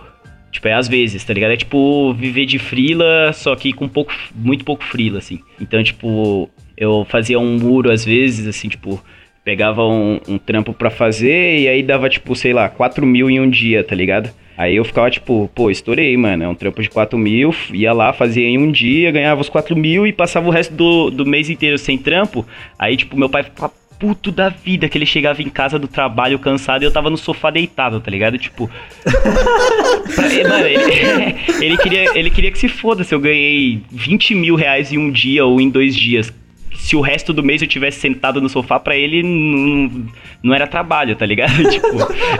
Tipo, é às vezes, tá ligado? É tipo viver de frila, só que com pouco, muito pouco frila, assim. Então, tipo, eu fazia um muro às vezes, assim, tipo, pegava um, um trampo pra fazer e aí dava, tipo, sei lá, 4 mil em um dia, tá ligado? Aí eu ficava tipo, pô, estourei, mano. É um trampo de 4 mil, ia lá, fazia em um dia, ganhava os 4 mil e passava o resto do, do mês inteiro sem trampo. Aí, tipo, meu pai ficava puto da vida que ele chegava em casa do trabalho cansado e eu tava no sofá deitado, tá ligado? Tipo. mano, ele, ele, queria, ele queria que se foda se eu ganhei 20 mil reais em um dia ou em dois dias se o resto do mês eu tivesse sentado no sofá, para ele não, não era trabalho, tá ligado? tipo,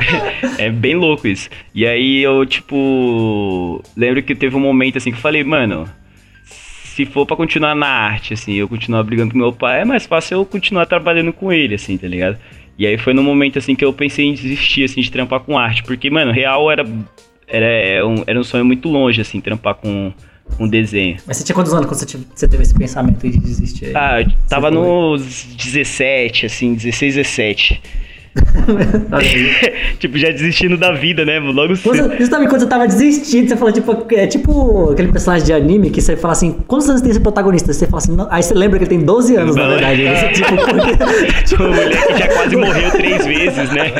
é bem louco isso. E aí eu, tipo, lembro que teve um momento assim que eu falei, mano, se for para continuar na arte, assim, eu continuar brigando com meu pai, é mais fácil eu continuar trabalhando com ele, assim, tá ligado? E aí foi no momento assim que eu pensei em desistir, assim, de trampar com arte, porque, mano, real era, era, era, é um, era um sonho muito longe, assim, trampar com um desenho. Mas você tinha quantos anos quando você, você teve esse pensamento de desistir? Aí? Ah, eu tava nos 17, assim, 16, 17. tipo, já desistindo da vida, né? Logo cedo. Justamente quando você tava desistindo, você falou, tipo, é tipo aquele personagem de anime que você fala assim, quantos anos tem esse protagonista? Você fala assim, não... aí você lembra que ele tem 12 anos, não, na verdade. É. Você, tipo, porque... tipo, o moleque já quase morreu três vezes, né?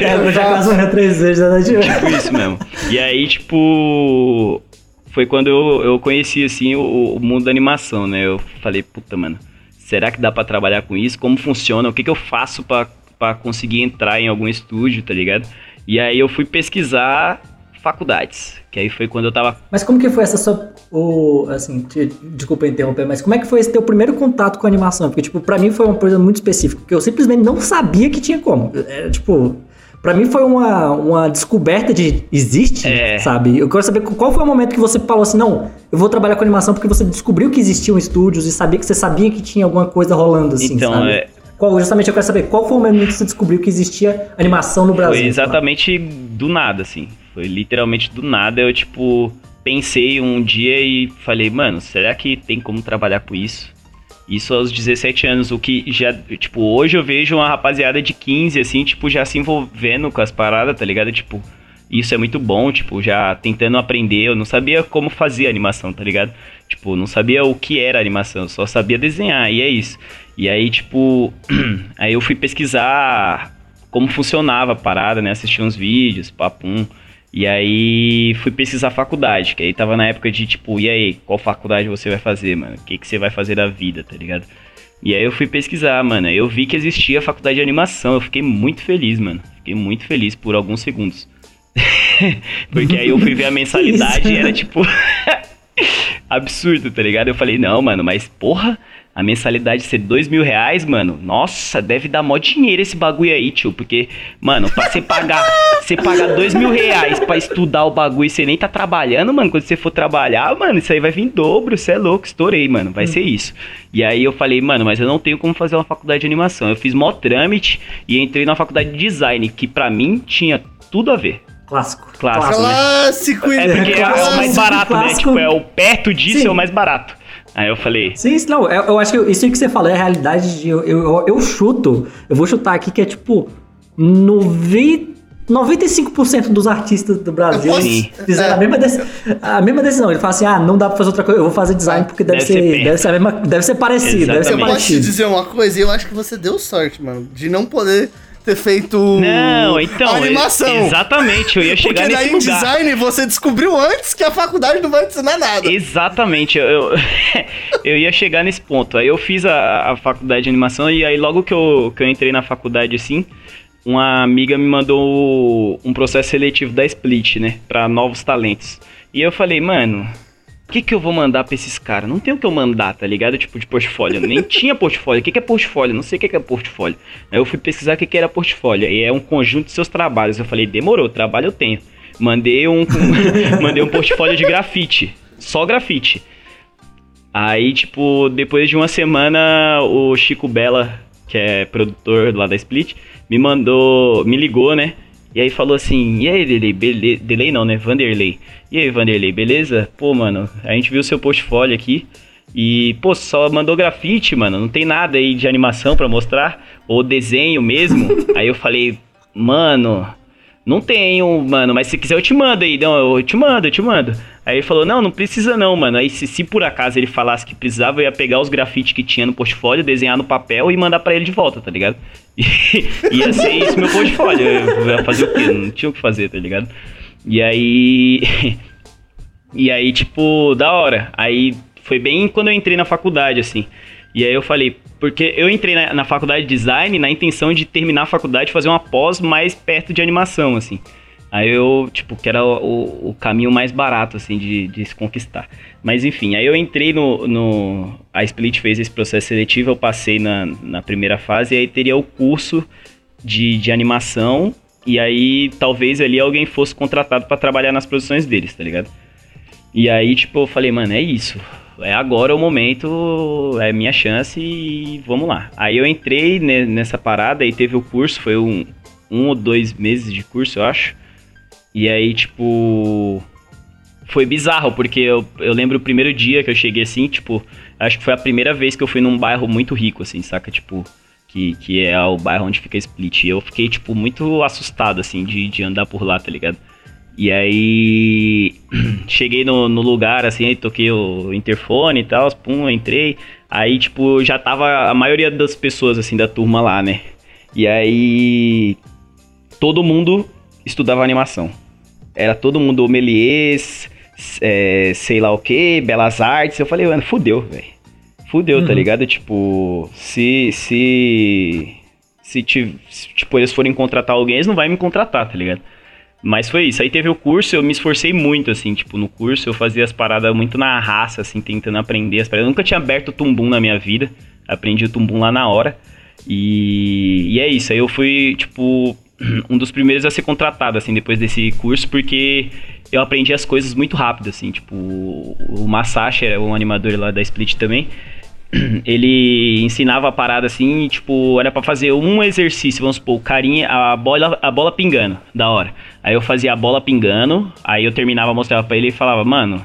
É, já quase morreu três vezes, né? Tipo... tipo isso mesmo. E aí, tipo foi quando eu, eu conheci, assim, o, o, mundo da animação, né? Eu falei, puta, mano, será que dá para trabalhar com isso? Como funciona? O que, que eu faço para conseguir entrar em algum estúdio, tá ligado? E aí eu fui pesquisar, faculdades. Que aí foi quando eu tava. Mas como que foi essa sua. O, assim, te, desculpa interromper, mas como é que foi esse teu primeiro contato com a animação? Porque, tipo, pra mim foi uma coisa muito específica, porque eu simplesmente não sabia que tinha como. Era, tipo. Pra mim foi uma, uma descoberta de existe, É. sabe? Eu quero saber qual foi o momento que você falou assim, não, eu vou trabalhar com animação porque você descobriu que existiam estúdios e sabia que você sabia que tinha alguma coisa rolando assim, então, sabe? é, Qual, justamente eu quero saber qual foi o momento que você descobriu que existia animação no Brasil. Foi exatamente do nada, assim. Foi literalmente do nada. Eu, tipo, pensei um dia e falei, mano, será que tem como trabalhar com isso? Isso aos 17 anos, o que já, tipo, hoje eu vejo uma rapaziada de 15, assim, tipo, já se envolvendo com as paradas, tá ligado? Tipo, isso é muito bom, tipo, já tentando aprender. Eu não sabia como fazer animação, tá ligado? Tipo, não sabia o que era animação, só sabia desenhar, e é isso. E aí, tipo, aí eu fui pesquisar como funcionava a parada, né? Assistir uns vídeos, papum. E aí fui pesquisar faculdade, que aí tava na época de tipo, e aí, qual faculdade você vai fazer, mano? O que, que você vai fazer da vida, tá ligado? E aí eu fui pesquisar, mano. Eu vi que existia a faculdade de animação. Eu fiquei muito feliz, mano. Fiquei muito feliz por alguns segundos. Porque aí eu fui ver a mensalidade e era tipo. absurdo, tá ligado? Eu falei, não, mano, mas porra, a mensalidade ser dois mil reais, mano, nossa, deve dar mó dinheiro esse bagulho aí, tio. Porque, mano, pra você pagar, você pagar dois mil reais pra estudar o bagulho e você nem tá trabalhando, mano, quando você for trabalhar, mano, isso aí vai vir em dobro, você é louco, estourei, mano, vai ser isso. E aí eu falei, mano, mas eu não tenho como fazer uma faculdade de animação. Eu fiz mó trâmite e entrei na faculdade de design, que pra mim tinha tudo a ver. Clássico. Clássico, né? Clássico, É porque é, o mais barato, né? Clássico. Tipo, é o perto disso Sim. é o mais barato. Aí eu falei, Sim, isso não, eu, eu acho que isso aí que você falou é a realidade de. Eu, eu, eu chuto, eu vou chutar aqui que é tipo. 90, 95% dos artistas do Brasil fizeram a, mesma a mesma decisão. Ele fala assim: ah, não dá pra fazer outra coisa, eu vou fazer design porque deve, Deve ser, ser deve ser a mesma. Deve ser parecido, deve ser Exatamente. Eu posso te parecido. dizer uma coisa, eu acho que você deu sorte, mano, de não poder ter feito não, então. a animação. exatamente, eu ia chegar Porque nesse em lugar. design você descobriu antes que a faculdade não vai te ensinar nada. Exatamente, eu, eu, eu ia chegar nesse ponto. Aí eu fiz a, a faculdade de animação e aí logo que eu, que eu entrei na faculdade assim, uma amiga me mandou um processo seletivo da Split, né, pra novos talentos. E eu falei, mano, o que que eu vou mandar pra esses caras? Não tem o que eu mandar, tá ligado? Tipo, de portfólio. Nem tinha portfólio. O que que é portfólio? Não sei o que que é portfólio. Aí eu fui pesquisar o que que era portfólio. E é um conjunto de seus trabalhos. Eu falei, demorou, trabalho eu tenho. Mandei um, mandei um portfólio de grafite. Só grafite. Aí, tipo, depois de uma semana, o Chico Bella, que é produtor lá da Split, me mandou, me ligou, né? E aí falou assim, e aí, Delay, bele... Delay não, né? Vanderlei. E aí, Vanderlei, beleza? Pô, mano, a gente viu seu portfólio aqui. E, pô, só mandou grafite, mano. Não tem nada aí de animação pra mostrar. Ou desenho mesmo. aí eu falei, mano, não tenho, mano, mas se quiser eu te mando aí. Não, eu te mando, eu te mando. Aí ele falou, não, não precisa não, mano. Aí se, se por acaso ele falasse que precisava, eu ia pegar os grafites que tinha no portfólio, desenhar no papel e mandar pra ele de volta, tá ligado? E, ia ser isso meu portfólio. Eu ia fazer o quê? Não tinha o que fazer, tá ligado? E aí... E aí, tipo, da hora. Aí foi bem quando eu entrei na faculdade, assim. E aí eu falei, porque eu entrei na, na faculdade de design na intenção de terminar a faculdade e fazer uma pós mais perto de animação, assim. Aí eu, tipo, que era o, o- caminho mais barato, assim, de, de se conquistar. Mas enfim, aí eu entrei no, no. A Split fez esse processo seletivo, eu passei na, na primeira fase, e aí teria o curso de, de animação. E aí talvez ali alguém fosse contratado pra trabalhar nas produções deles, tá ligado? E aí, tipo, eu falei, mano, é isso. É agora o momento, é minha chance e vamos lá. Aí eu entrei ne- nessa parada e teve o curso, foi um, um ou dois meses de curso, eu acho. E aí, tipo. Foi bizarro, porque eu, eu lembro o primeiro dia que eu cheguei assim, tipo, acho que foi a primeira vez que eu fui num bairro muito rico, assim, saca? Tipo, que, que é o bairro onde fica Split. E eu fiquei, tipo, muito assustado, assim, de, de andar por lá, tá ligado? E aí cheguei no, no lugar, assim, toquei o interfone e tal, pum, entrei. Aí, tipo, já tava a maioria das pessoas, assim, da turma lá, né? E aí todo mundo estudava animação. Era todo mundo homeliers, é, sei lá o que, belas artes. Eu falei, mano, fudeu, velho. Fudeu, tá Uhum. ligado? Tipo, se. Se. Se, ti- se, tipo, eles forem contratar alguém, eles não vão me contratar, tá ligado? Mas foi isso. Aí teve o curso, eu me esforcei muito, assim, tipo, no curso eu fazia as paradas muito na raça, assim, tentando aprender as paradas. Eu nunca tinha aberto o tumbum na minha vida. Aprendi o tumbum lá na hora. E, e é isso. Aí eu fui, tipo, um dos primeiros a ser contratado, assim, depois desse curso, porque eu aprendi as coisas muito rápido, assim, tipo, o Masashi era um animador lá da Split também, ele ensinava a parada assim, tipo, era para fazer um exercício, vamos supor, carinha, a bola, a bola pingando, da hora. Aí eu fazia a bola pingando, aí eu terminava, mostrava para ele e falava, mano,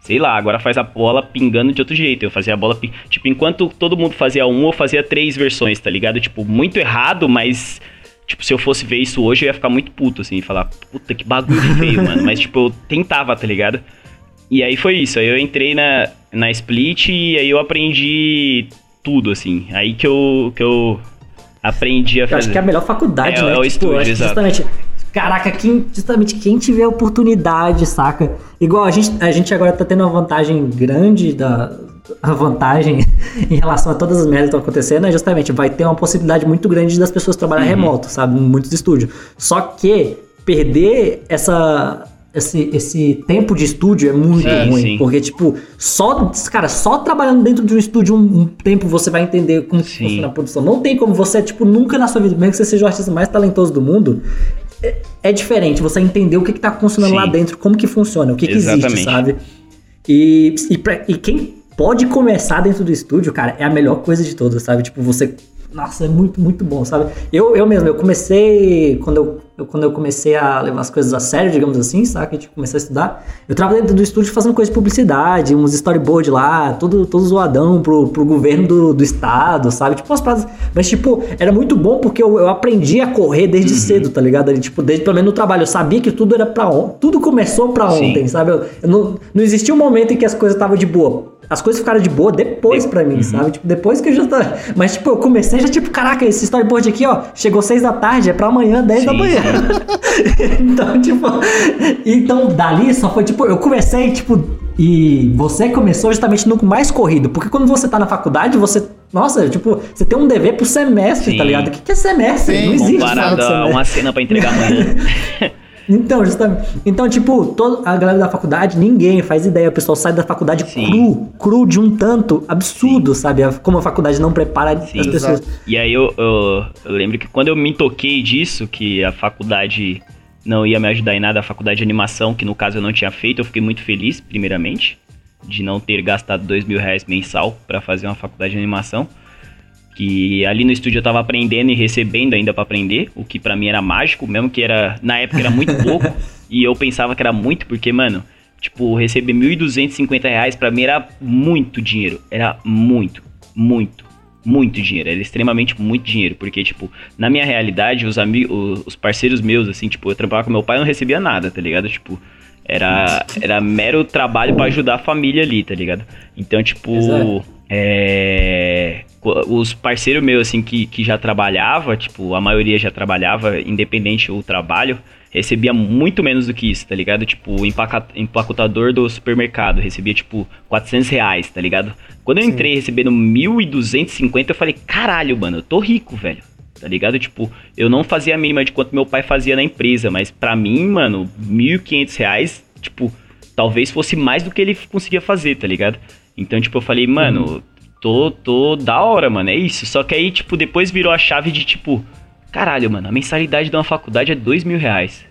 sei lá, agora faz a bola pingando de outro jeito. Eu fazia a bola, tipo, enquanto todo mundo fazia um, eu fazia três versões, tá ligado? Tipo, muito errado, mas Tipo, se eu fosse ver isso hoje, eu ia ficar muito puto, assim, e falar, puta que bagulho feio, mano. Mas, tipo, eu tentava, tá ligado? E aí foi isso. Aí eu entrei na, na Split e aí eu aprendi tudo, assim. Aí que eu, que eu aprendi a fazer. Eu acho que é a melhor faculdade, é, né? É o tipo, estúdio, exato. Justamente, caraca, quem, justamente quem tiver oportunidade, saca? Igual a gente, a gente agora tá tendo uma vantagem grande da, a vantagem em relação a todas as merdas que estão acontecendo é justamente vai ter uma possibilidade muito grande das pessoas trabalhar uhum. remoto, sabe? Em muitos estúdios. Só que perder essa esse, esse tempo de estúdio é muito sim, ruim. Sim. Porque, tipo, só, cara, só trabalhando dentro de um estúdio um, um tempo você vai entender como funciona a produção. Não tem como você, tipo, nunca na sua vida, mesmo que você seja o artista mais talentoso do mundo, é, é diferente você entender o que, que tá funcionando lá dentro, como que funciona, o que, que existe, sabe? E, e, pra, e quem pode começar dentro do estúdio, cara, é a melhor coisa de todas, sabe? Tipo, você. Nossa, é muito, muito bom, sabe? Eu, eu mesmo, eu comecei. Quando eu, eu, quando eu comecei a levar as coisas a sério, digamos assim, sabe? Tipo, comecei a estudar. Eu trabalhei dentro do estúdio fazendo coisa de publicidade, uns storyboard lá, todo, todo zoadão pro, pro governo do, do estado, sabe? Tipo, umas paradas. Mas, tipo, era muito bom porque eu, eu aprendi a correr desde uhum. cedo, tá ligado? Ali, tipo, desde pelo menos no trabalho. Eu sabia que tudo era pra ontem. Tudo começou pra ontem, Sim. sabe? Eu, eu não, não existia um momento em que as coisas estavam de boa as coisas ficaram de boa depois para mim, uhum. sabe? Tipo, depois que eu já tá. Mas, tipo, eu comecei já, tipo, caraca, esse storyboard aqui, ó, chegou seis da tarde, é pra amanhã, 10 da manhã. então, tipo. Então, dali só foi, tipo, eu comecei, tipo. E você começou justamente no mais corrido. Porque quando você tá na faculdade, você nossa, tipo, você tem um dever pro semestre, tá Sim. tá ligado? O que, que é semestre? Sim. Não existe. Comparado a uma cena pra entregar amanhã. Então, justamente. Então, tipo, toda a galera da faculdade, ninguém faz ideia. O pessoal sai da faculdade Sim. cru, cru de um tanto absurdo, Sim. sabe? Como a faculdade não prepara Sim, as pessoas. Exato. E aí eu, eu, eu, lembro que quando eu me toquei disso, que a faculdade não ia me ajudar em nada, a faculdade de animação, que no caso eu não tinha feito, eu fiquei muito feliz, primeiramente, de não ter gastado dois mil reais mensal para fazer uma faculdade de animação que ali no estúdio eu tava aprendendo e recebendo ainda para aprender, o que para mim era mágico, mesmo que era na época era muito pouco e eu pensava que era muito porque, mano, tipo, receber 1.250 reais para mim era muito dinheiro, era muito, muito, muito dinheiro, era extremamente muito dinheiro, porque, tipo, na minha realidade, os amigos, os parceiros meus, assim, tipo, eu trabalhava com meu pai e não recebia nada, tá ligado? Tipo, era, era mero trabalho para ajudar a família ali, tá ligado? Então, tipo, Exato. É os parceiros meus, assim, que, que já trabalhava, tipo, a maioria já trabalhava, independente do trabalho, recebia muito menos do que isso, tá ligado? Tipo, o empacotador do supermercado recebia, tipo, 400 reais, tá ligado? Quando eu Sim. entrei recebendo 1.250, eu falei, caralho, mano, eu tô rico, velho. Tá ligado? Tipo, eu não fazia a mínima de quanto meu pai fazia na empresa, mas pra mim, mano, 1.500 reais, tipo, talvez fosse mais do que ele conseguia fazer, tá ligado? Então, tipo, eu falei, mano, uhum tô, tô da hora, mano, é isso. Só que aí, tipo, depois virou a chave de, tipo, caralho, mano, a mensalidade de uma faculdade é dois mil reais.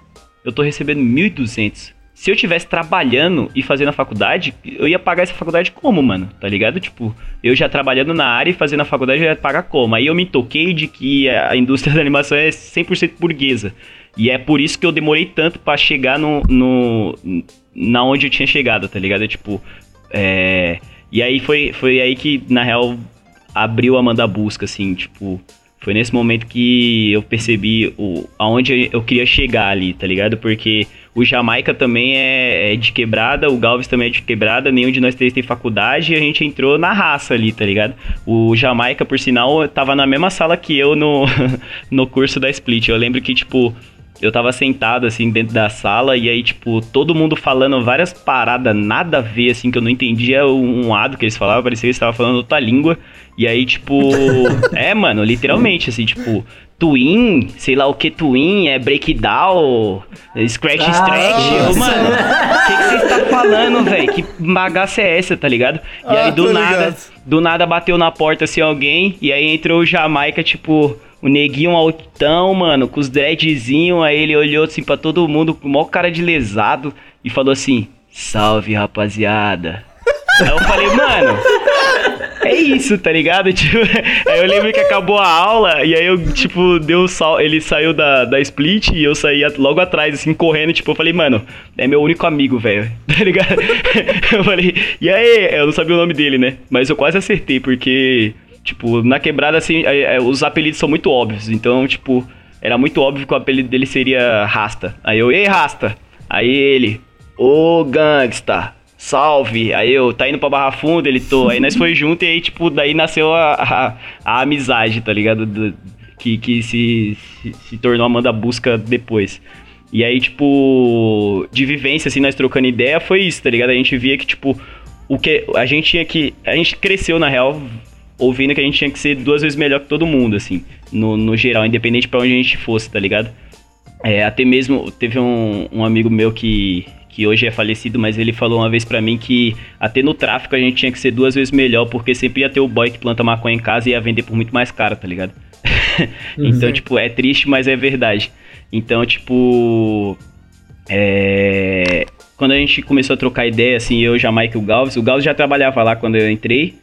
Eu tô recebendo mil e duzentos. Se eu tivesse trabalhando e fazendo a faculdade, eu ia pagar essa faculdade como, mano? Tá ligado? Tipo, eu já trabalhando na área e fazendo a faculdade, eu ia pagar como? Aí eu me toquei de que a indústria da animação é 100% burguesa. E é por isso que eu demorei tanto para chegar no, no. na onde eu tinha chegado, tá ligado? Tipo, é e aí foi, foi aí que, na real, abriu a manda busca, assim, tipo. Foi nesse momento que eu percebi o, aonde eu queria chegar ali, tá ligado? Porque o Jamaica também é, é, de quebrada, o Galves também é de quebrada, nenhum de nós três tem faculdade e a gente entrou na raça ali, tá ligado? O Jamaica, por sinal, tava na mesma sala que eu no, no curso da Split. Eu lembro que, tipo, eu tava sentado, assim, dentro da sala, e aí, tipo, todo mundo falando várias paradas, nada a ver, assim, que eu não entendia um lado que eles falavam, parecia que eles estavam falando outra língua. E aí, tipo. é, mano, literalmente, assim, tipo. Twin, sei lá o que Twin, é breakdown, scratch Ah, stretch. Ô, mano, o que que você está falando, velho? Que bagaça é essa, tá ligado? E Ah, aí do nada, ligado. do nada bateu na porta assim alguém, e aí entrou o Jamaica, tipo, o neguinho altão, mano, com os dreadzinhos, aí ele olhou assim pra todo mundo com o maior cara de lesado e falou assim: "Salve, rapaziada". aí eu falei: "Mano, é isso, tá ligado? Tipo, aí eu lembro que acabou a aula e aí eu, tipo, deu sal, ele saiu da, da split e eu saí logo atrás, assim, correndo, tipo, eu falei, mano, é meu único amigo, velho, tá ligado? Eu falei, e aí? Eu não sabia o nome dele, né? Mas eu quase acertei, porque, tipo, na quebrada, assim, é- é, os apelidos são muito óbvios, então, tipo, era muito óbvio que o apelido dele seria Rasta. Aí eu, ei, Rasta! Aí ele, ô gangsta, salve! Aí eu, tá indo pra Barra Funda? Ele tô. Aí nós foi junto e aí, tipo, daí nasceu a, a, a amizade, tá ligado? Do- que que se, se, se tornou Amanda Busca depois. E aí, tipo, de vivência, assim, nós trocando ideia, foi isso, tá ligado? A gente via que, tipo, o que a gente tinha que. A gente cresceu, na real, ouvindo que a gente tinha que ser duas vezes melhor que todo mundo, assim, no, no geral, independente pra onde a gente fosse, tá ligado? É, até mesmo teve um, um amigo meu que, que hoje é falecido, mas ele falou uma vez pra mim que até no tráfico a gente tinha que ser duas vezes melhor, porque sempre ia ter o boy que planta maconha em casa e ia vender por muito mais caro, tá ligado? então, tipo, é triste, mas é verdade. Então, tipo. É, Quando a gente começou a trocar ideia, assim, eu, Jamaica e o Galves, o Galves já trabalhava lá quando eu entrei.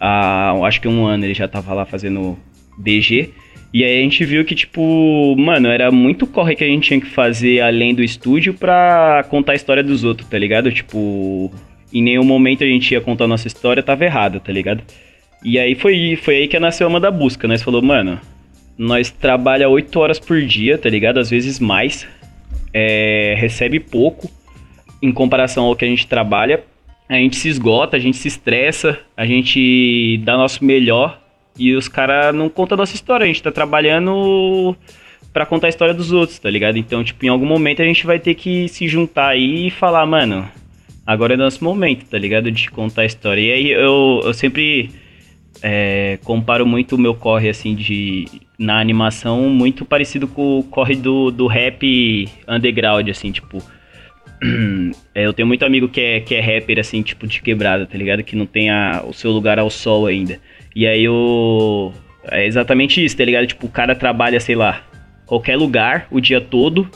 Há, acho que um ano ele já tava lá fazendo DG. E aí a gente viu que, tipo, mano, era muito corre que a gente tinha que fazer além do estúdio pra contar a história dos outros, tá ligado? Tipo, em nenhum momento a gente ia contar a nossa história, tava errado, tá ligado? E aí foi, foi aí que nasceu a Manda Busca. Nós falou, mano, nós trabalha 8 horas por dia, tá ligado? Às vezes mais. É, recebe pouco em comparação ao que a gente trabalha. A gente se esgota, a gente se estressa, a gente dá nosso melhor e os caras não contam nossa história. A gente tá trabalhando pra contar a história dos outros, tá ligado? Então, tipo, em algum momento a gente vai ter que se juntar aí e falar, mano, agora é nosso momento, tá ligado? De contar a história. E aí eu, eu sempre é, comparo muito o meu corre, assim, de na animação, muito parecido com o corre do, do rap underground, assim, tipo. é, eu tenho muito amigo que é, que é rapper, assim, tipo, de quebrada, tá ligado? Que não tem a- o seu lugar ao sol ainda. E aí eu. É exatamente isso, tá ligado? Tipo, o cara trabalha, sei lá, qualquer lugar o dia todo.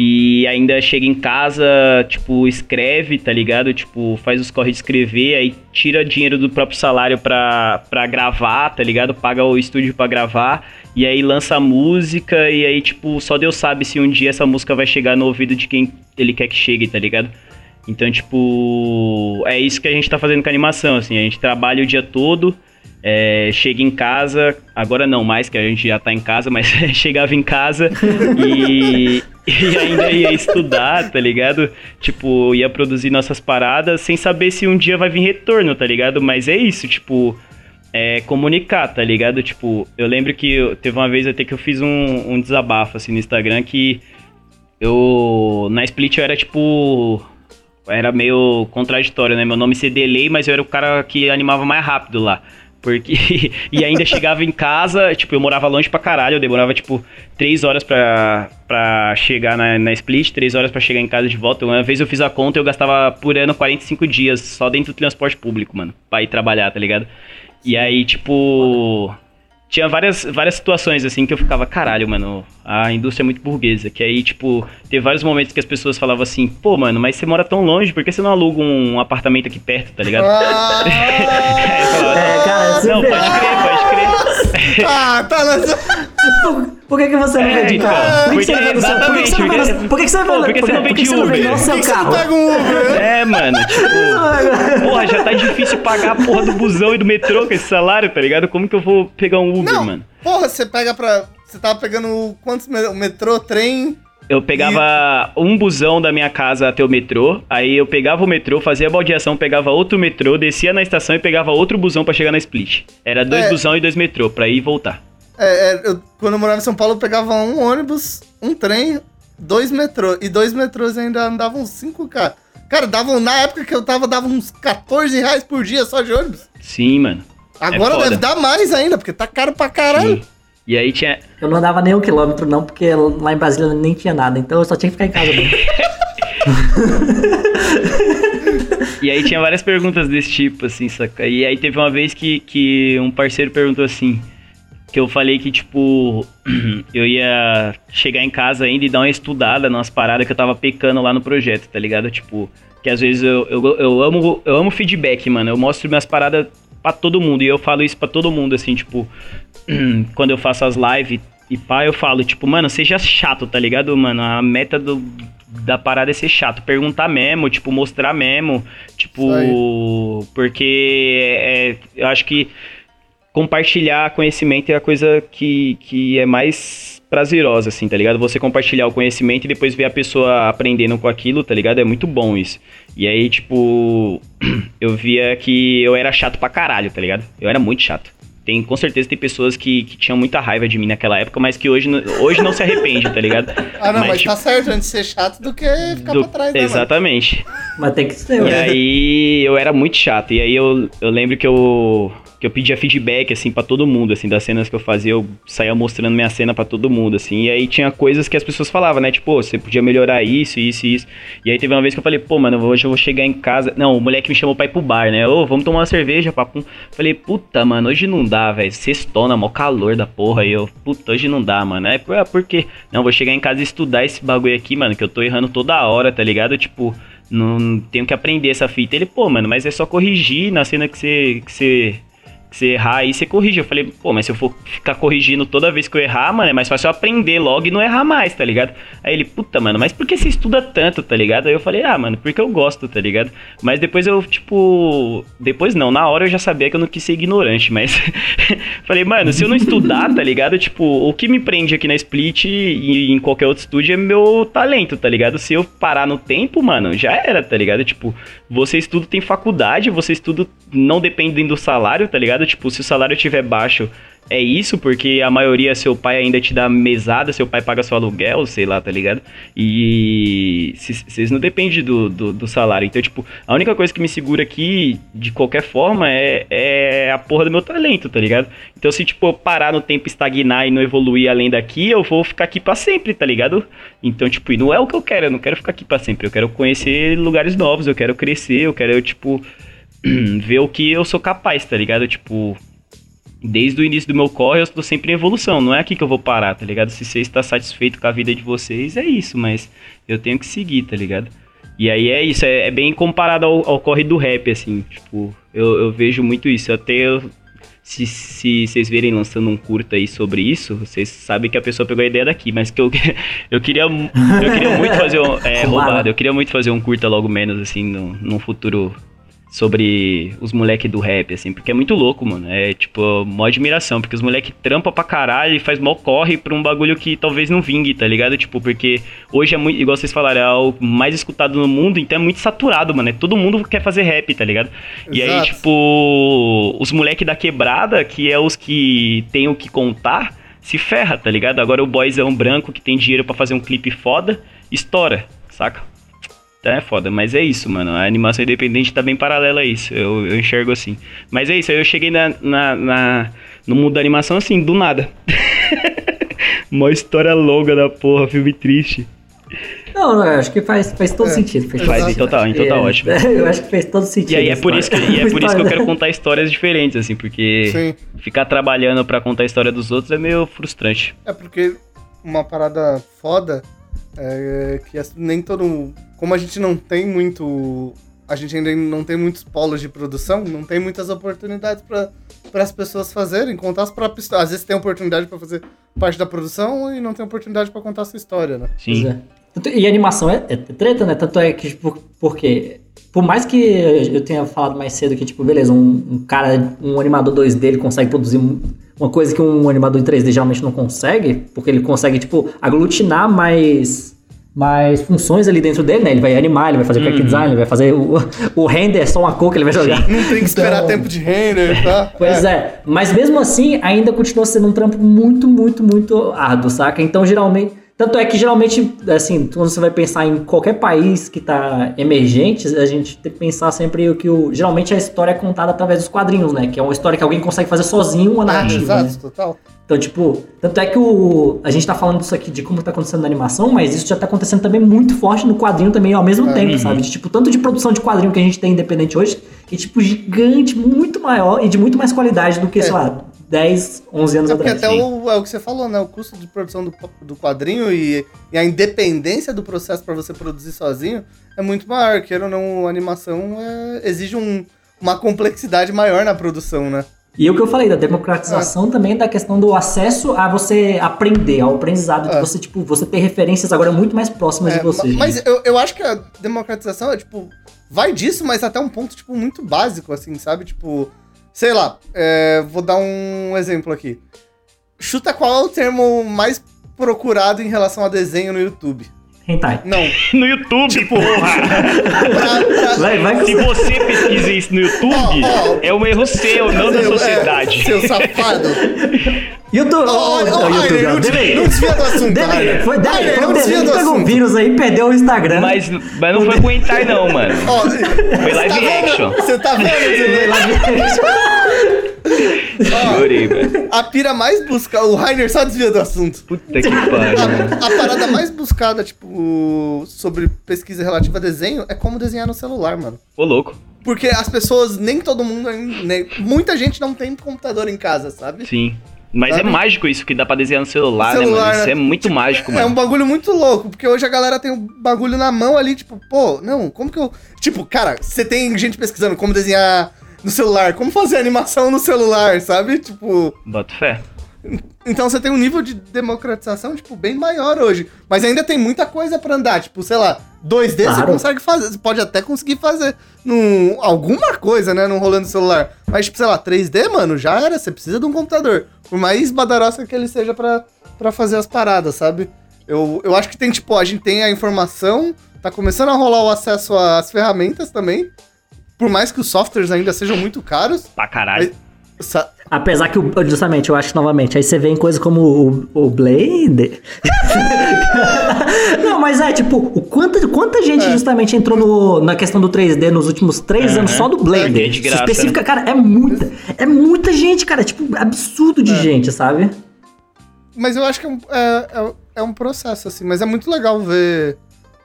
E ainda chega em casa, tipo, escreve, tá ligado? Tipo, faz os corre de escrever, aí tira dinheiro do próprio salário pra, pra gravar, tá ligado? Paga o estúdio pra gravar, e aí lança a música, e aí, tipo, só Deus sabe se um dia essa música vai chegar no ouvido de quem ele quer que chegue, tá ligado? Então, tipo, é isso que a gente tá fazendo com a animação, assim, a gente trabalha o dia todo, é, chega em casa, agora não mais, que a gente já tá em casa, mas chegava em casa e, e ainda ia estudar, tá ligado? Tipo, ia produzir nossas paradas sem saber se um dia vai vir retorno, tá ligado? Mas é isso, tipo, é comunicar, tá ligado? Tipo, eu lembro que teve uma vez até que eu fiz um, um desabafo assim no Instagram que eu na Split eu era tipo era meio contraditório, né? Meu nome ser Delay, mas eu era o cara que animava mais rápido lá. Porque. e ainda chegava em casa, tipo, eu morava longe pra caralho, eu demorava, tipo, três horas pra, pra chegar na, na Split, três horas pra chegar em casa de volta. Uma vez eu fiz a conta eu gastava por ano 45 dias só dentro do transporte público, mano, pra ir trabalhar, tá ligado? E aí, tipo. Tinha várias, várias situações assim que eu ficava, caralho, mano, a indústria é muito burguesa. Que aí, tipo, teve vários momentos que as pessoas falavam assim, pô, mano, mas você mora tão longe, por que você não aluga um apartamento aqui perto, tá ligado? Aí eu falava, É, cara, você não, pode crer, pode crer. ah, tá nessa. Por, que, que você não É, vem de então, carro? Por que, você não seu- por que você não por que você não vem por que você não vem por que de você não vem Uber? no Por que você não carro? pega um Uber? É, mano, tipo, porra, já tá difícil pagar a porra do busão e do metrô com esse salário, tá ligado? Como que eu vou pegar um Uber, Não, mano? porra, você pega pra. Você tava pegando quantos me- metrô, trem? Eu pegava um busão da minha casa até o metrô, aí eu pegava o metrô, fazia a baldeação, pegava outro metrô, descia na estação e pegava outro busão pra chegar na Split. Era dois É. busão e dois metrô, pra ir e voltar. É, é, eu- quando eu morava em São Paulo, eu pegava um ônibus, um trem, dois metrô. E dois metrôs ainda andavam 5K. Cara, davam, na época que eu tava, davam uns 14 reais por dia só de ônibus. Sim, mano. Agora foda. deve dar mais ainda, porque tá caro pra caralho. Sim. E aí tinha. Eu não andava nem um quilômetro, não, porque lá em Brasília nem tinha nada, então eu só tinha que ficar em casa mesmo. E aí tinha várias perguntas desse tipo, assim, saca? E aí teve uma vez que, que um parceiro perguntou assim. Que eu falei que, tipo, eu ia chegar em casa ainda e dar uma estudada nas paradas que eu tava pecando lá no projeto, tá ligado? Tipo, que às vezes eu, eu, eu amo eu amo feedback, mano. Eu mostro minhas paradas pra todo mundo. E eu falo isso pra todo mundo, assim, tipo, quando eu faço as lives e pá, eu falo, tipo, mano, seja chato, tá ligado, mano? A meta do, da parada é ser chato. Perguntar mesmo, tipo, mostrar mesmo. Tipo, porque é, eu acho que compartilhar conhecimento é a coisa que, que é mais prazerosa, assim, tá ligado? Você compartilhar o conhecimento e depois ver a pessoa aprendendo com aquilo, tá ligado? É muito bom isso. E aí, tipo, eu via que eu era chato pra caralho, tá ligado? Eu era muito chato. Tem, com certeza tem pessoas que, que tinham muita raiva de mim naquela época, mas que hoje, não- hoje não se arrepende, tá ligado? Ah, não, mas, tipo, tá certo antes de ser chato do que ficar do- pra trás, né, mano? Exatamente. Mas tem que ser, E ué. aí eu era muito chato. E aí eu, eu lembro que eu, que eu pedia feedback, assim, pra todo mundo, assim, das cenas que eu fazia, eu saía mostrando minha cena pra todo mundo, assim. E aí tinha coisas que as pessoas falavam, né? Tipo, "Pô, você podia melhorar isso, isso isso. E aí teve uma vez que eu falei, pô, mano, hoje eu vou chegar em casa. Não, o moleque me chamou pra ir pro bar, né? Ô, vamos tomar uma cerveja, papo. Falei, puta, mano, hoje não dá, velho. Sextona, mó calor da porra. E eu, puta, hoje não dá, mano. É por, por quê? Não, vou chegar em casa e estudar esse bagulho aqui, mano, que eu tô errando toda hora, tá ligado? Tipo, não tenho que aprender essa fita. Ele, pô, mano, mas é só corrigir na cena que você. Que você você errar aí, você corrige. Eu falei, pô, mas se eu for ficar corrigindo toda vez que eu errar, mano, é mais fácil eu aprender logo e não errar mais, tá ligado? Aí ele, puta, mano, mas por que você estuda tanto, tá ligado? Aí eu falei, ah, mano, porque eu gosto, tá ligado? Mas depois eu, tipo. Depois não, na hora eu já sabia que eu não quis ser ignorante, mas. falei, mano, se eu não estudar, tá ligado? Tipo, o que me prende aqui na Split e em qualquer outro estúdio é meu talento, tá ligado? Se eu parar no tempo, mano, já era, tá ligado? Tipo, você estuda, tem faculdade, você estuda, não dependem do salário, tá ligado? Tipo, se o salário estiver baixo, é isso, porque a maioria, seu pai ainda te dá mesada, seu pai paga seu aluguel, sei lá, tá ligado? E vocês não dependem do, do, do salário. Então, tipo, a única coisa que me segura aqui, de qualquer forma, é, é a porra do meu talento, tá ligado? Então, se, tipo, eu parar no tempo, estagnar e não evoluir além daqui, eu vou ficar aqui pra sempre, tá ligado? Então, tipo, e não é o que eu quero, eu não quero ficar aqui pra sempre. Eu quero conhecer lugares novos, eu quero crescer, eu quero, tipo, ver o que eu sou capaz, tá ligado? Tipo, desde o início do meu corre, eu estou sempre em evolução. Não é aqui que eu vou parar, tá ligado? Se você está satisfeito com a vida de vocês, é isso, mas eu tenho que seguir, tá ligado? E aí é isso, é, é bem comparado ao, ao corre do rap, assim. Tipo, eu, eu vejo muito isso. Até eu- se, se vocês verem lançando um curta aí sobre isso, vocês sabem que a pessoa pegou a ideia daqui, mas que eu, eu queria eu queria muito fazer um. É, Roubado. roubado. Eu queria muito fazer um curta logo menos, assim, num futuro sobre os moleque do rap, assim, porque é muito louco, mano. É, tipo, mó admiração, porque os moleque trampa pra caralho e faz mó corre pra um bagulho que talvez não vingue, tá ligado? Tipo, porque hoje é muito, igual vocês falaram, é o mais escutado no mundo, então é muito saturado, mano. É, todo mundo quer fazer rap, tá ligado? E aí, Exato. tipo, os moleque da quebrada, que é os que tem o que contar, se ferra, tá ligado? Agora o boyzão branco que tem dinheiro pra fazer um clipe foda, estoura, saca? Então é foda, mas é isso, mano. A animação independente tá bem paralela a isso. Eu, eu enxergo assim. Mas é isso, aí eu cheguei na, na, na- no mundo da animação assim, do nada. Uma história longa da porra, filme triste. Não, não, eu acho que faz, faz todo É, sentido. Faz, Faz, todo então tá, sentido. então tá É, ótimo. Eu acho que faz todo sentido. E aí é por isso que, e é por isso que eu quero contar histórias diferentes, assim, porque Sim. ficar trabalhando pra contar a história dos outros é meio frustrante. É porque uma parada foda é que as- nem todo. Como a gente não tem muito. A gente ainda não tem muitos polos de produção, não tem muitas oportunidades para as pessoas fazerem, contar as próprias histórias. Às vezes tem oportunidade para fazer parte da produção e não tem oportunidade para contar a sua história, né? Pois Sim. é. E animação é, é treta, né? Tanto é que, tipo, porque. Por mais que eu tenha falado mais cedo que, tipo, beleza, um, um cara, um animador 2D, ele consegue produzir uma coisa que um animador em 3D geralmente não consegue, porque ele consegue, tipo, aglutinar mais, mais funções ali dentro dele, né? Ele vai animar, ele vai fazer o character design, ele vai fazer o, o render, é só uma cor que ele vai jogar. Não tem que esperar Então- tempo de render, tá? Pois é. mas mesmo assim, ainda continua sendo um trampo muito, muito, muito árduo, saca? Então, geralmente, Tanto é que geralmente, assim, quando você vai pensar em qualquer país que tá emergente, a gente tem que pensar sempre o que o. Geralmente a história é contada através dos quadrinhos, né? Que é uma história que alguém consegue fazer sozinho uma narrativa. É, né? exato, total. Então, tipo, tanto é que o. A gente tá falando disso aqui de como tá acontecendo na animação, mas isso já tá acontecendo também muito forte no quadrinho também ao mesmo É. tempo, Uhum. sabe? De, tipo, tanto de produção de quadrinho que a gente tem independente hoje, que é, tipo, gigante, muito maior e de muito mais qualidade do que, É. sei lá, 10, 11 anos É porque atrás. até o, é o que você falou, né? O custo de produção do, do quadrinho e, e a independência do processo pra você produzir sozinho é muito maior. Queira ou não, a animação é- exige um- uma complexidade maior na produção, né? E o que eu falei da democratização também da questão do acesso a você aprender, ao aprendizado, de É. você, tipo, você ter referências agora muito mais próximas É, de você. ma- Mas eu, eu acho que a democratização é, tipo, vai disso, mas até um ponto, tipo, muito básico, assim, sabe? Tipo, sei lá, é, vou dar um exemplo aqui. Chuta qual é o termo mais procurado em relação a desenho no YouTube. Hentai. Não. No YouTube, porra! Pra, pra, Vai, vai Se você pesquisa isso no YouTube, Ó, ó. é um erro seu, não da é, sociedade. seu safado. YouTube, ó, ó, Rainer, YouTube, não, desvia- não desvia do assunto, Rainer. foi foi não o desvia Delay do pegou assunto. vírus aí, perdeu o Instagram. Mas, mas não foi pro hentai não, mano. Foi live tá vendo? action. Você tá vendo? Delay? Chorei, velho. A pira mais buscada. O Rainer só desvia do assunto. Puta que pariu. A, a parada mais buscada, tipo, sobre pesquisa relativa a desenho é como desenhar no celular, mano. Ô, louco. Porque as pessoas, nem todo mundo, nem, muita gente não tem computador em casa, sabe? Sim. Mas Sabe? é mágico isso que dá pra desenhar no celular, Celular, né, mano? Isso né? é muito mágico, É um mano. bagulho muito louco, porque hoje a galera tem o bagulho na mão ali, tipo, pô, não, como que eu. Tipo, cara, você tem gente pesquisando como desenhar no celular, como fazer animação no celular, sabe? Tipo. Bota fé. Então você tem um nível de democratização, tipo, bem maior hoje. Mas ainda tem muita coisa pra andar. Tipo, sei lá, 2D você Claro. consegue fazer. Você pode até conseguir fazer num, alguma coisa, né? Num rolando celular. Mas, tipo, sei lá, 3D, mano, já era. Você precisa de um computador. Por mais badarosa que ele seja pra, pra fazer as paradas, sabe? Eu, eu acho que tem, tipo, a gente tem a informação, tá começando a rolar o acesso às ferramentas também. Por mais que os softwares ainda sejam muito caros. Pra caralho. Sa- Apesar que, o- justamente, eu acho que novamente, aí você vê em coisas como o, o Blade. Não, mas é tipo, o quanta, quanta gente É. justamente entrou no- na questão do 3D nos últimos três anos só do Blade. É, de graça, Específica, cara, é muita. É muita gente, cara. Tipo, absurdo de É. gente, sabe? Mas eu acho que é um, é, é- é um processo, assim. Mas é muito legal ver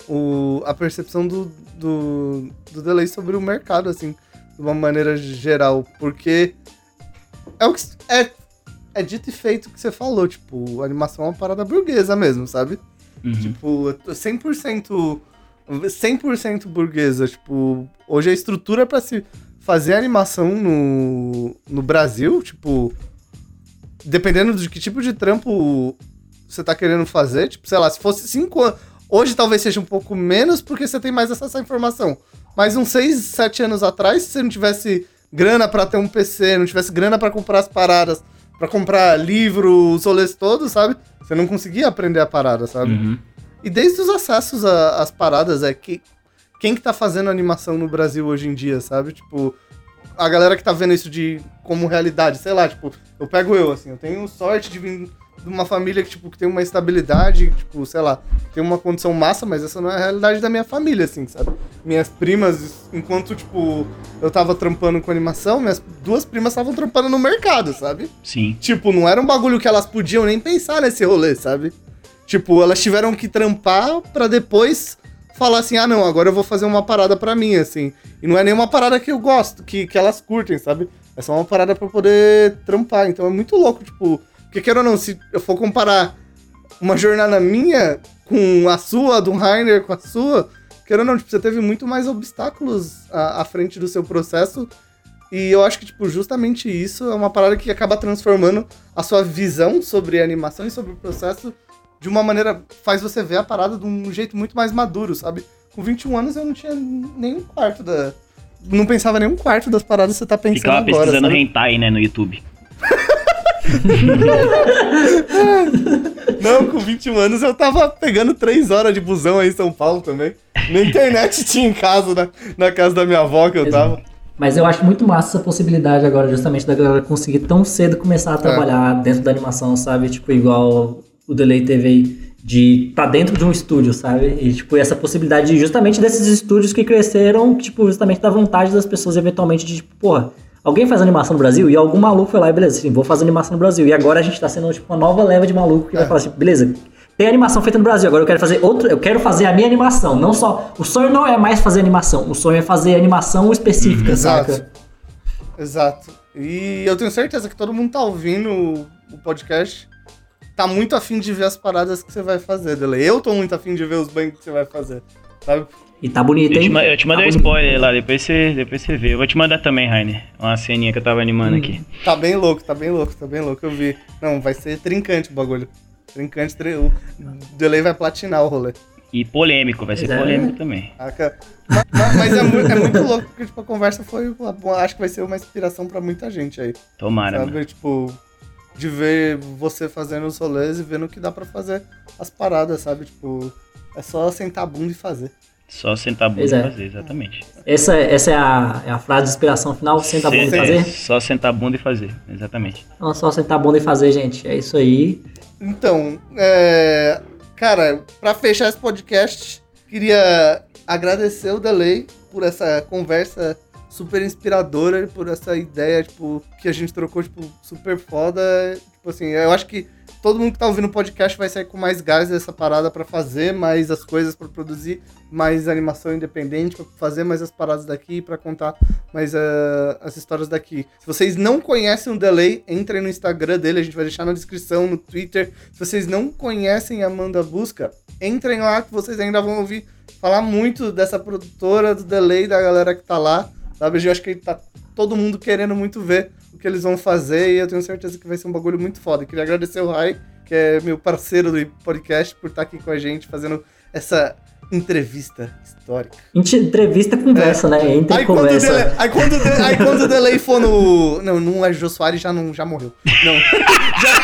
o, a percepção do, do, do delay sobre o mercado, assim, de uma maneira geral. Porque é o que é, é dito e feito que você falou. Tipo, animação é uma parada burguesa mesmo, sabe? Uhum. Tipo, 100%, 100% burguesa. Tipo, hoje a estrutura pra se fazer animação no, no Brasil, tipo, dependendo de que tipo de trampo você tá querendo fazer, tipo, sei lá, se fosse 5 anos. Hoje talvez seja um pouco menos porque você tem mais acesso à informação. Mas uns 6, 7 anos atrás, se você não tivesse grana pra ter um PC, não tivesse grana pra comprar as paradas, pra comprar livro, os rolês todos, sabe? Você não conseguia aprender a parada, sabe? Uhum. E desde os acessos às paradas, é que quem que tá fazendo animação no Brasil hoje em dia, sabe? Tipo, a galera que tá vendo isso de como realidade, sei lá, tipo, eu pego eu, assim, eu tenho sorte de vir de uma família que, tipo, que tem uma estabilidade, tipo, sei lá, tem uma condição massa, mas essa não é a realidade da minha família, assim, sabe? Minhas primas, enquanto, tipo, eu tava trampando com animação, minhas duas primas estavam trampando no mercado, sabe? Sim. Tipo, não era um bagulho que elas podiam nem pensar nesse rolê, sabe? Tipo, elas tiveram que trampar pra depois falar assim: ah, não, agora eu vou fazer uma parada pra mim, assim. E não é nem uma parada que eu gosto, que, que elas curtem, sabe? É só uma parada pra poder trampar. Então é muito louco, tipo. Porque queira ou não, se eu for comparar uma jornada minha com a sua, do Rainer com a sua, queira ou não, tipo, você teve muito mais obstáculos à, à frente do seu processo. E eu acho que, tipo, justamente isso é uma parada que acaba transformando a sua visão sobre a animação e sobre o processo de uma maneira. faz você ver a parada de um jeito muito mais maduro, sabe? Com 21 anos eu não tinha nem um quarto da. Não pensava nem um quarto das paradas que você tá pensando Ficava agora. pesquisando sabe? hentai, né, no YouTube. Não, com 21 anos eu tava pegando 3 horas de busão aí em São Paulo também. Na internet tinha em casa, na, na casa da minha avó que eu tava. Mas eu acho muito massa essa possibilidade agora, justamente, da galera conseguir tão cedo começar a trabalhar dentro da animação, sabe? Tipo, igual o Delay teve aí. de estar tá dentro de um estúdio, sabe? E, tipo, essa possibilidade justamente desses estúdios que cresceram, tipo, justamente da vontade das pessoas eventualmente de, tipo, porra, alguém faz animação no Brasil? E algum maluco foi lá e, beleza, sim, vou fazer animação no Brasil. E agora a gente tá sendo, tipo, uma nova leva de maluco que é. vai falar assim, beleza, tem animação feita no Brasil, agora eu quero fazer outro, eu quero fazer a minha animação, não só, o sonho não é mais fazer animação, o sonho é fazer animação específica, hum, saca? Exato. Exato. E eu tenho certeza que todo mundo tá ouvindo o podcast tá muito afim de ver as paradas que você vai fazer, Dele. Eu tô muito afim de ver os banhos que você vai fazer, sabe? E tá bonito, hein? Eu te, eu te mandei tá um spoiler lá, depois você, depois você vê. Eu vou te mandar também, Rainer. Uma ceninha que eu tava animando hum, aqui. Tá bem louco, tá bem louco, tá bem louco, eu vi. Não, vai ser trincante o bagulho. Trincante, o Delay vai platinar o rolê. E polêmico, vai ser é. polêmico também. Mas, mas, mas é, muito, é, muito, louco, porque tipo, a conversa foi. Acho que vai ser uma inspiração pra muita gente aí. Tomara. Sabe? Mano. Tipo, de ver você fazendo os rolês e vendo que dá para fazer as paradas, sabe? Tipo, é só sentar a bunda e fazer. Só sentar a bunda e é. fazer, exatamente. Essa, essa é, a, é a frase de inspiração final, sentar a bunda e fazer? Só sentar a bunda e fazer, exatamente. Não, só sentar a bunda e fazer, gente. É isso aí. Então, é... cara, para fechar esse podcast, queria agradecer o Delay por essa conversa super inspiradora por essa ideia, tipo, que a gente trocou, tipo, super foda. Tipo assim, eu acho que todo mundo que tá ouvindo o podcast vai sair com mais gás dessa parada para fazer mais as coisas, para produzir mais animação independente, para fazer mais as paradas daqui, para contar mais uh, as histórias daqui. Se vocês não conhecem o Delay, entrem no Instagram dele, a gente vai deixar na descrição, no Twitter. Se vocês não conhecem a Amanda Busca, entrem lá que vocês ainda vão ouvir falar muito dessa produtora, do Delay, da galera que tá lá. Sabe, eu acho que tá todo mundo querendo muito ver que eles vão fazer e eu tenho certeza que vai ser um bagulho muito foda. Eu queria agradecer o Rai, que é meu parceiro do podcast, por estar aqui com a gente fazendo essa entrevista histórica. Entrevista conversa, é. né? Entre aí conversa. Quando delay, aí, quando de, aí quando o delay for no. Não, não é Jô Soares, já, não, já morreu. Não. já.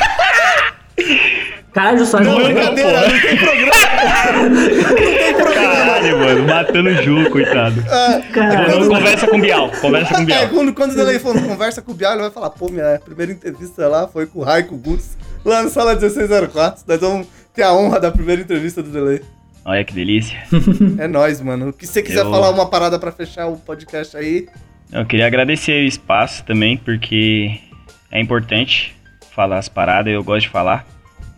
Caralho, só Não, brincadeira, não tem programa. não tem programa. Caralho, mano, matando o Ju, coitado. É, quando... Conversa com o Bial, conversa com o Bial. É, quando, quando o Delay for conversa com o Bial, ele vai falar, pô, minha primeira entrevista lá foi com o Raiko Guts, lá na sala 1604. Nós vamos ter a honra da primeira entrevista do Delay. Olha que delícia. é nóis, mano. Que você quiser Eu... falar uma parada pra fechar o podcast aí. Eu queria agradecer o espaço também, porque é importante falar as paradas, eu gosto de falar.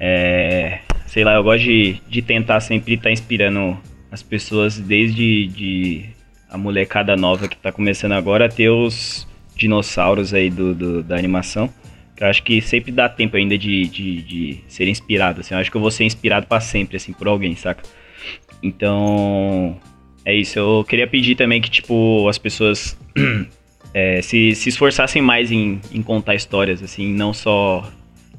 É, sei lá, eu gosto de, de tentar sempre estar tá inspirando as pessoas desde de a molecada nova que está começando agora até os dinossauros aí do, do, da animação. Que eu acho que sempre dá tempo ainda de, de, de ser inspirado. Assim, eu acho que eu vou ser inspirado para sempre, assim, por alguém, saca? Então, é isso. Eu queria pedir também que, tipo, as pessoas é, se, se esforçassem mais em, em contar histórias, assim, não só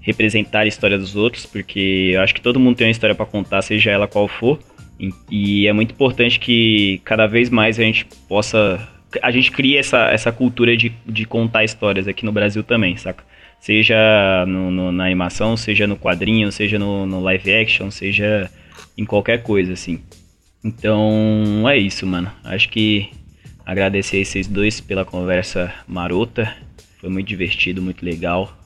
representar a história dos outros, porque eu acho que todo mundo tem uma história para contar, seja ela qual for. E, é muito importante que cada vez mais a gente possa. A gente crie essa, essa cultura de, de contar histórias aqui no Brasil também, saca? Seja no, no, na animação, seja no quadrinho, seja no, no live action, seja em qualquer coisa, assim. Então é isso, mano. Acho que agradecer a vocês dois pela conversa marota. Foi muito divertido, muito legal.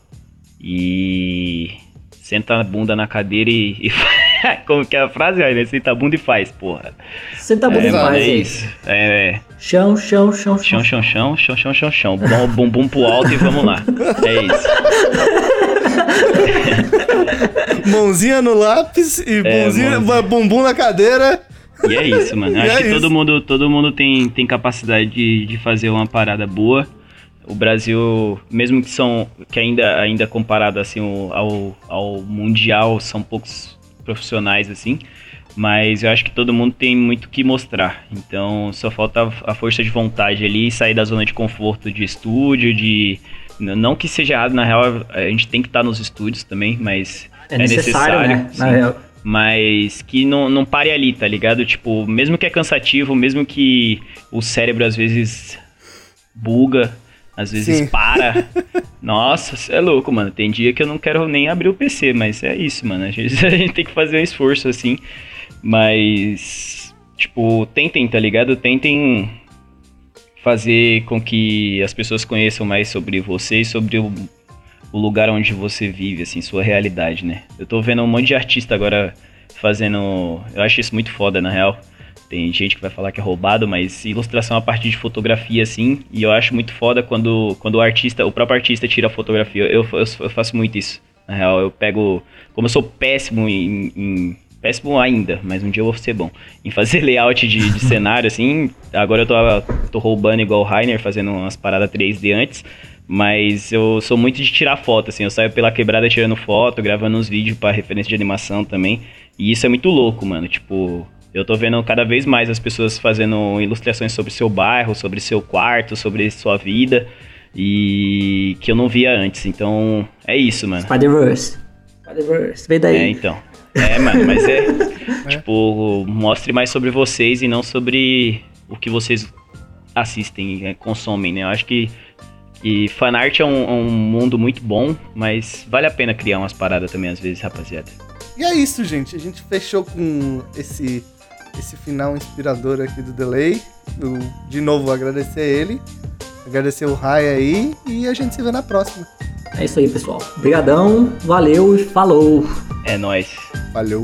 E senta a bunda na cadeira e. e como que é a frase, aí, Senta a bunda e faz, porra. Senta a bunda é, e faz. É isso. É, é. Chão, chão, chão, chão. Chão, chão, chão, chão, chão, chão, chão. Bom, bumbum pro alto e vamos lá. É isso. Mãozinha no lápis e é, mãozinha, bumbum na cadeira. E é isso, mano. Acho é que isso. todo mundo, todo mundo tem, tem capacidade de, de fazer uma parada boa o Brasil, mesmo que são que ainda ainda comparado assim ao, ao mundial, são poucos profissionais assim, mas eu acho que todo mundo tem muito que mostrar. Então, só falta a força de vontade ali, sair da zona de conforto de estúdio, de não que seja errado, na real, a gente tem que estar nos estúdios também, mas é, é necessário, necessário né? Na real. Mas que não, não pare ali, tá ligado? Tipo, mesmo que é cansativo, mesmo que o cérebro às vezes buga, às vezes Sim. para. Nossa, você é louco, mano. Tem dia que eu não quero nem abrir o PC, mas é isso, mano. Às vezes a gente tem que fazer um esforço assim. Mas, tipo, tentem, tá ligado? Tentem fazer com que as pessoas conheçam mais sobre você e sobre o, o lugar onde você vive, assim, sua realidade, né? Eu tô vendo um monte de artista agora fazendo. Eu acho isso muito foda, na real. Tem gente que vai falar que é roubado, mas ilustração a partir de fotografia, assim. E eu acho muito foda quando, quando o artista, o próprio artista tira a fotografia. Eu, eu, eu faço muito isso. Na real, eu pego. Como eu sou péssimo em, em péssimo ainda, mas um dia eu vou ser bom. Em fazer layout de, de cenário, assim. Agora eu tô, tô roubando igual o Rainer, fazendo umas paradas 3D antes. Mas eu sou muito de tirar foto, assim. Eu saio pela quebrada tirando foto, gravando uns vídeos para referência de animação também. E isso é muito louco, mano. Tipo, eu tô vendo cada vez mais as pessoas fazendo ilustrações sobre seu bairro, sobre seu quarto, sobre sua vida. E que eu não via antes. Então, é isso, mano. Spider-Verse. Spider-Verse, vem daí. É, então. É, mano, mas é. tipo, mostre mais sobre vocês e não sobre o que vocês assistem, né, consomem, né? Eu acho que, que fanart é um, é um mundo muito bom, mas vale a pena criar umas paradas também às vezes, rapaziada. E é isso, gente. A gente fechou com esse esse final inspirador aqui do Delay. Eu, de novo, agradecer ele, agradecer o Rai aí e a gente se vê na próxima. É isso aí, pessoal. Obrigadão, valeu e falou. É nóis. Valeu.